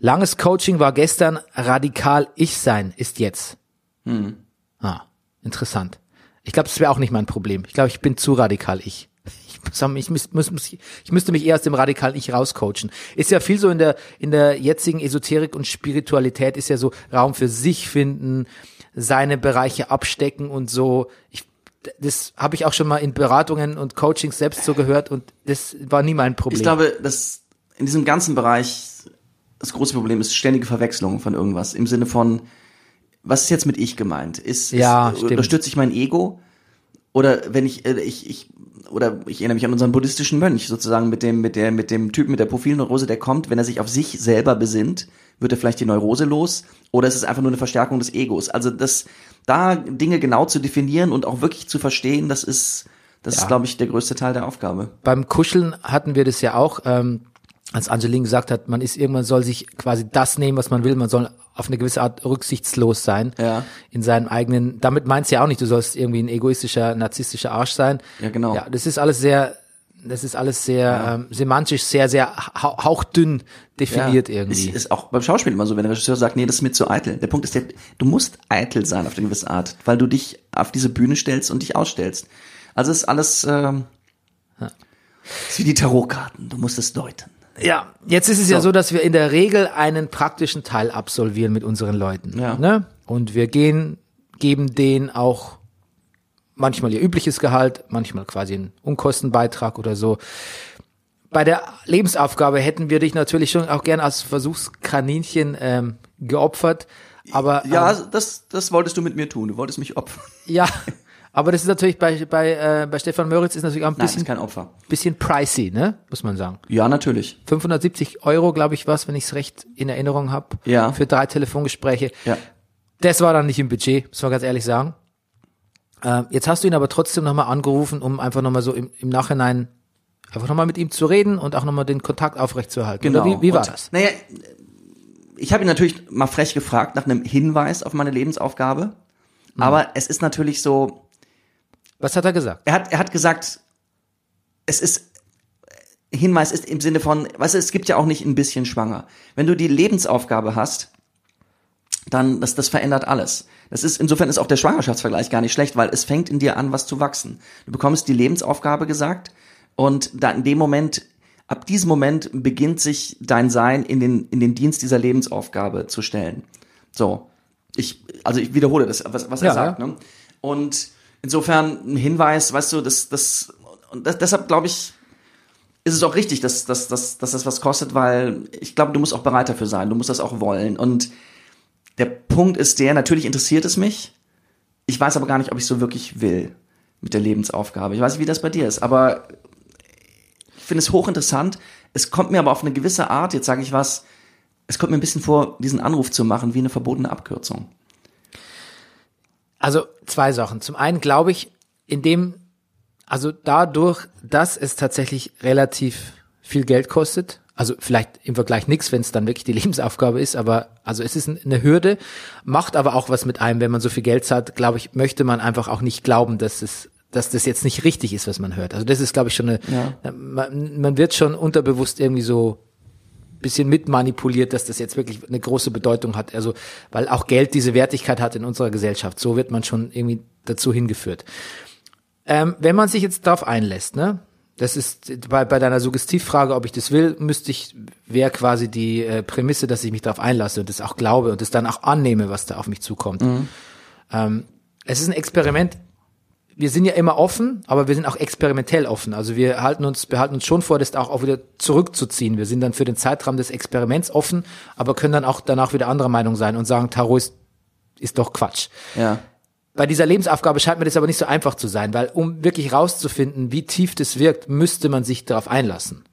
Langes Coaching war gestern, radikal ich sein ist jetzt. Ah, interessant. Ich glaube, das wäre auch nicht mein Problem. Ich glaube, ich bin zu radikal ich. Ich, ich, muss, muss, ich müsste mich eher aus dem radikalen Ich rauscoachen. Ist ja viel so in der, in der jetzigen Esoterik und Spiritualität ist ja so Raum für sich finden, seine Bereiche abstecken und so. Ich, das habe ich auch schon mal in Beratungen und Coachings selbst so gehört und das war nie mein Problem. Ich glaube, dass in diesem ganzen Bereich das große Problem ist ständige Verwechslung von irgendwas. Im Sinne von, was ist jetzt mit ich gemeint? Ist, Ja, ist stimmt. unterstütze ich mein Ego? Oder wenn ich, äh, ich, ich, oder ich erinnere mich an unseren buddhistischen Mönch sozusagen mit dem, mit der, mit dem Typen mit der Profilneurose, der kommt, wenn er sich auf sich selber besinnt, wird er vielleicht die Neurose los, oder ist es einfach nur eine Verstärkung des Egos? Also das, da Dinge genau zu definieren und auch wirklich zu verstehen, das ist, das Ja. ist, glaube ich, der größte Teil der Aufgabe. beim Kuscheln hatten wir das ja auch, ähm, als Angeline gesagt hat, man ist irgendwann soll sich quasi das nehmen, was man will, man soll auf eine gewisse Art rücksichtslos sein Ja. in seinem eigenen. Damit meint's ja auch nicht, du sollst irgendwie ein egoistischer, narzisstischer Arsch sein. Ja, genau. Ja, das ist alles sehr, das ist alles sehr ähm, semantisch sehr, sehr hau- hauchdünn definiert irgendwie. Ist, ist auch beim Schauspiel immer so, wenn der Regisseur sagt, nee, das ist mir zu eitel. Der Punkt ist, der, du musst eitel sein auf eine gewisse Art, weil du dich auf diese Bühne stellst und dich ausstellst. Also ist alles ähm, ist wie die Tarotkarten. Du musst es deuten. Ja, jetzt ist es ja So. so, dass wir in der Regel einen praktischen Teil absolvieren mit unseren Leuten. Ja. Ne? Und wir gehen, geben denen auch manchmal ihr übliches Gehalt, manchmal quasi einen Unkostenbeitrag oder so. Bei der Lebensaufgabe hätten wir dich natürlich schon auch gern als Versuchskaninchen ähm, geopfert. Aber Ja, ähm, das, das wolltest du mit mir tun. Du wolltest mich opfern. ja, aber das ist natürlich bei bei äh, bei Stefan Möritz ist natürlich auch ein Nein, bisschen kein Opfer. bisschen pricey, ne, muss man sagen. Ja, natürlich. 570 Euro, glaube ich, was, wenn ich es recht in Erinnerung habe, Ja. für drei Telefongespräche. Ja. Das war dann nicht im Budget, muss man ganz ehrlich sagen. Ähm, jetzt hast du ihn aber trotzdem nochmal angerufen, um einfach nochmal so im, im Nachhinein einfach nochmal mit ihm zu reden und auch nochmal den Kontakt aufrechtzuerhalten. Genau. Oder wie, wie war Und, das? Naja, ich habe ihn natürlich mal frech gefragt nach einem Hinweis auf meine Lebensaufgabe. Mhm. Aber es ist natürlich so, Was hat er gesagt? er hat, er hat gesagt, es ist, Hinweis ist im Sinne von, weißt du, es gibt ja auch nicht ein bisschen schwanger. Wenn du die Lebensaufgabe hast, dann, das, das verändert alles. Das ist, insofern ist auch der Schwangerschaftsvergleich gar nicht schlecht, weil es fängt in dir an, was zu wachsen. Du bekommst die Lebensaufgabe gesagt und da in dem Moment, ab diesem Moment beginnt sich dein Sein in den, in den Dienst dieser Lebensaufgabe zu stellen. So. Ich, also ich wiederhole das, was, was er Ja, sagt, ja. ne? Und insofern ein Hinweis, weißt du, das, das, und das, deshalb glaube ich, ist es auch richtig, dass, dass, dass, dass das was kostet, weil ich glaube, du musst auch bereit dafür sein, du musst das auch wollen. Und der Punkt ist der, natürlich interessiert es mich, ich weiß aber gar nicht, ob ich so wirklich will mit der Lebensaufgabe. Ich weiß nicht, wie das bei dir ist, aber ich finde es hochinteressant. Es kommt mir aber auf eine gewisse Art, jetzt sage ich was, es kommt mir ein bisschen vor, diesen Anruf zu machen, wie eine verbotene Abkürzung. Also zwei Sachen. Zum einen glaube ich, in dem, also dadurch, dass es tatsächlich relativ viel Geld kostet, also vielleicht im Vergleich nichts, wenn es dann wirklich die Lebensaufgabe ist, aber also es ist ein- eine Hürde, macht aber auch was mit einem, wenn man so viel Geld zahlt, glaube ich, möchte man einfach auch nicht glauben, dass es dass das jetzt nicht richtig ist, was man hört. Also das ist, glaube ich, schon eine, man, man wird schon unterbewusst irgendwie so bisschen mitmanipuliert, dass das jetzt wirklich eine große Bedeutung hat. Also, weil auch Geld diese Wertigkeit hat in unserer Gesellschaft. So wird man schon irgendwie dazu hingeführt. Ähm, wenn man sich jetzt darauf einlässt, ne? Das ist bei, bei deiner Suggestivfrage, ob ich das will, müsste ich, wäre quasi die äh, Prämisse, dass ich mich darauf einlasse und das auch glaube und das dann auch annehme, was da auf mich zukommt. Ähm, es ist ein Experiment. Wir sind ja immer offen, aber wir sind auch experimentell offen. Also wir halten uns, behalten uns schon vor, das auch, auch wieder zurückzuziehen. Wir sind dann für den Zeitraum des Experiments offen, aber können dann auch danach wieder anderer Meinung sein und sagen, Tarot ist, ist doch Quatsch. Ja. Bei dieser Lebensaufgabe scheint mir das aber nicht so einfach zu sein, weil um wirklich rauszufinden, wie tief das wirkt, müsste man sich darauf einlassen.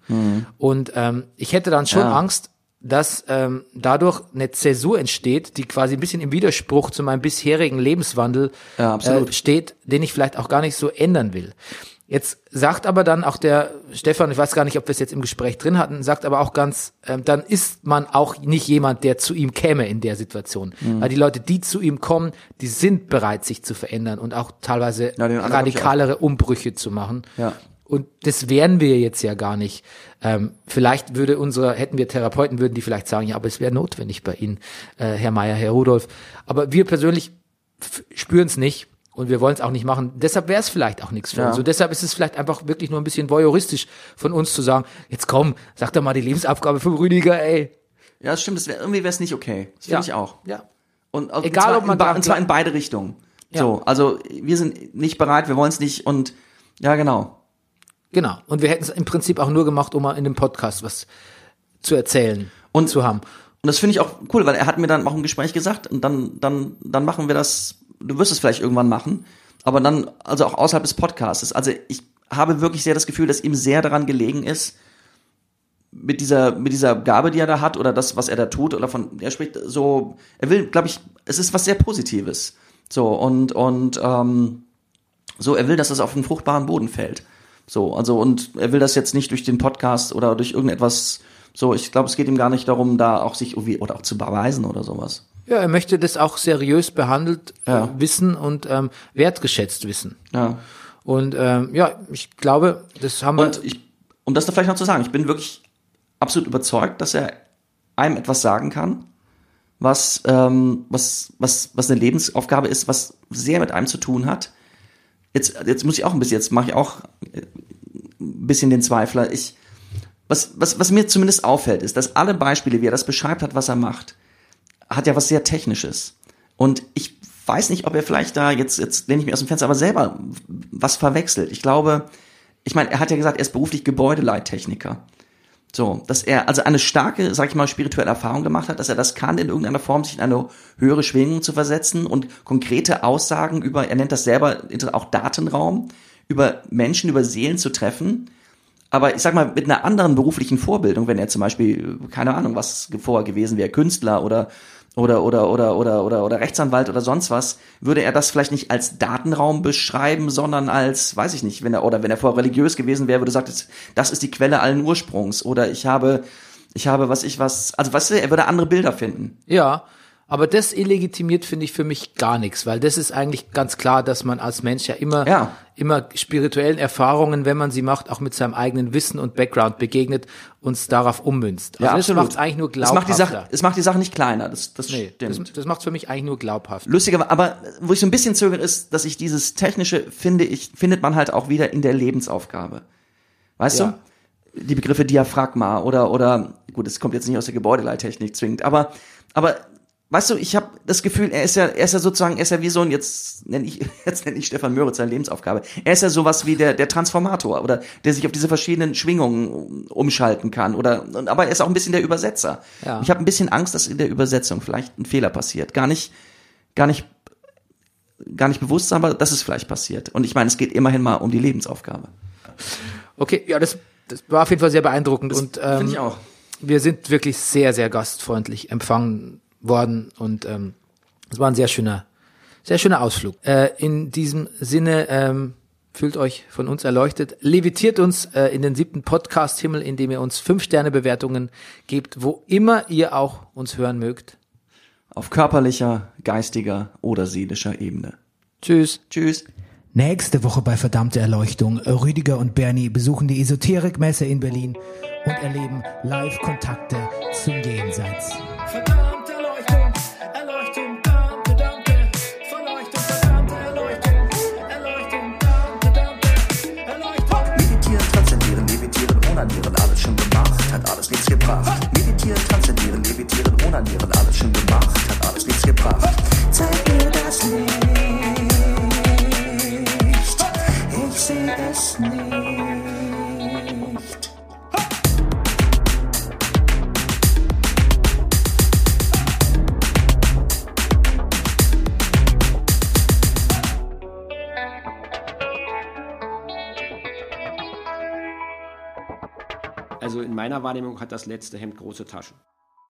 Und ähm, ich hätte dann schon Mhm. Ja. Angst, dass ähm, dadurch eine Zäsur entsteht, die quasi ein bisschen im Widerspruch zu meinem bisherigen Lebenswandel Ja. Äh, steht, den ich vielleicht auch gar nicht so ändern will. Jetzt sagt aber dann auch der Stefan, ich weiß gar nicht, ob wir es jetzt im Gespräch drin hatten, sagt aber auch ganz, ähm, dann ist man auch nicht jemand, der zu ihm käme in der Situation. Mhm. Weil die Leute, die zu ihm kommen, die sind bereit, sich zu verändern und auch teilweise Ja, radikalere Umbrüche zu machen. Ja. Und das wären wir jetzt ja gar nicht. Ähm, vielleicht würde unsere, hätten wir Therapeuten, würden die vielleicht sagen, ja, aber es wäre notwendig bei Ihnen, äh, Herr Meier, Herr Rudolf. Aber wir persönlich spüren es nicht und wir wollen es auch nicht machen. Deshalb wäre es vielleicht auch nichts für Ja. uns. Und deshalb ist es vielleicht einfach wirklich nur ein bisschen voyeuristisch von uns zu sagen, jetzt komm, sag doch mal die Lebensaufgabe vom Rüdiger, ey. Ja, das stimmt. Das wär, irgendwie wäre es nicht okay. Das finde Ja. ich auch. Ja. Und, und Egal, zwar ob man in, und zwar in beide Richtungen. Ja. So, also wir sind nicht bereit, wir wollen es nicht und ja, genau. Genau. Und wir hätten es im Prinzip auch nur gemacht, um mal in dem Podcast was zu erzählen Und- zu haben. Und das finde ich auch cool, weil er hat mir dann auch im Gespräch gesagt und dann, dann, dann machen wir das, du wirst es vielleicht irgendwann machen, aber dann, also auch außerhalb des Podcasts. Also ich habe wirklich sehr das Gefühl, dass ihm sehr daran gelegen ist, mit dieser, mit dieser Gabe, die er da hat, oder das, was er da tut, oder von, er spricht so, er will, glaube ich, es ist was sehr Positives. So, und, und, ähm, so, er will, dass es auf einen fruchtbaren Boden fällt. So, also, und er will das jetzt nicht durch den Podcast oder durch irgendetwas, so, ich glaube, es geht ihm gar nicht darum, da auch sich irgendwie, oder auch zu beweisen oder sowas. Ja, er möchte das auch seriös behandelt Ja. äh, wissen und ähm, wertgeschätzt wissen. Ja. Und ähm, ja, ich glaube, das haben wir. Und ich, um das da vielleicht noch zu sagen, ich bin wirklich absolut überzeugt, dass er einem etwas sagen kann, was, ähm, was, was, was eine Lebensaufgabe ist, was sehr mit einem zu tun hat. Jetzt, jetzt muss ich auch ein bisschen, jetzt mache ich auch äh, ein bisschen den Zweifler. Ich, was, was, was mir zumindest auffällt, ist, dass alle Beispiele, wie er das beschreibt hat, was er macht, hat ja was sehr Technisches. Und ich weiß nicht, ob er vielleicht da, jetzt, jetzt lehne ich mich aus dem Fenster, aber selber was verwechselt. Ich glaube, ich meine, er hat ja gesagt, er ist beruflich Gebäudeleittechniker. So, dass er also eine starke, sag ich mal, spirituelle Erfahrung gemacht hat, dass er das kann, in irgendeiner Form sich in eine höhere Schwingung zu versetzen und konkrete Aussagen über, er nennt das selber auch Datenraum, über Menschen, über Seelen zu treffen. Aber ich sag mal, mit einer anderen beruflichen Vorbildung, wenn er zum Beispiel, keine Ahnung, was vorher gewesen wäre, Künstler oder oder oder oder oder oder oder Rechtsanwalt oder sonst was, würde er das vielleicht nicht als Datenraum beschreiben, sondern als, weiß ich nicht, wenn er oder wenn er vorher religiös gewesen wäre, würde er sagen, das- ist die Quelle allen Ursprungs oder ich habe ich habe was ich was, also weißt du, er würde andere Bilder finden. Ja, aber das illegitimiert finde ich für mich gar nichts, weil das ist eigentlich ganz klar, dass man als Mensch ja immer, Ja. immer spirituellen Erfahrungen, wenn man sie macht, auch mit seinem eigenen Wissen und Background begegnet, uns darauf ummünzt. Also das macht es eigentlich nur es glaubhafter. macht die Sache, es macht die Sache nicht kleiner, das das nee, das, stimmt. das macht für mich eigentlich nur glaubhaft. Lustiger, aber wo ich so ein bisschen zögere, ist, dass ich dieses technische finde ich, findet man halt auch wieder in der Lebensaufgabe. Weißt Ja. du? Die Begriffe Diaphragma oder, oder, gut, es kommt jetzt nicht aus der Gebäudeleittechnik zwingend, aber, aber, weißt du, ich habe das Gefühl, er ist ja, er ist ja sozusagen, er ist ja wie so ein, jetzt nenne ich, jetzt nenne ich Stefan Möritz seine Lebensaufgabe. Er ist ja sowas wie der, der Transformator oder der sich auf diese verschiedenen Schwingungen umschalten kann oder, aber er ist auch ein bisschen der Übersetzer. Ja. Ich habe ein bisschen Angst, dass in der Übersetzung vielleicht ein Fehler passiert. Gar nicht, gar nicht gar nicht bewusst, aber das ist vielleicht passiert. Und ich meine, es geht immerhin mal um die Lebensaufgabe. Okay, ja, das, das war auf jeden Fall sehr beeindruckend und ähm, Finde ich auch. wir sind wirklich sehr, sehr gastfreundlich empfangen worden und ähm, es war ein sehr schöner, sehr schöner Ausflug. Äh, in diesem Sinne ähm, fühlt euch von uns erleuchtet, levitiert uns äh, in den siebten Podcast-Himmel, indem ihr uns fünf Sterne Bewertungen gebt, wo immer ihr auch uns hören mögt. Auf körperlicher, geistiger oder seelischer Ebene. Tschüss. Tschüss. Nächste Woche bei Verdammte Erleuchtung. Rüdiger und Bernie besuchen die Esoterikmesse in Berlin und erleben Live-Kontakte zum Jenseits. Verdammte onanieren, alles schon gemacht, hat alles nichts gebracht. Zeig mir das Licht, ich sehe es nicht. Also in meiner Wahrnehmung hat das letzte Hemd große Taschen.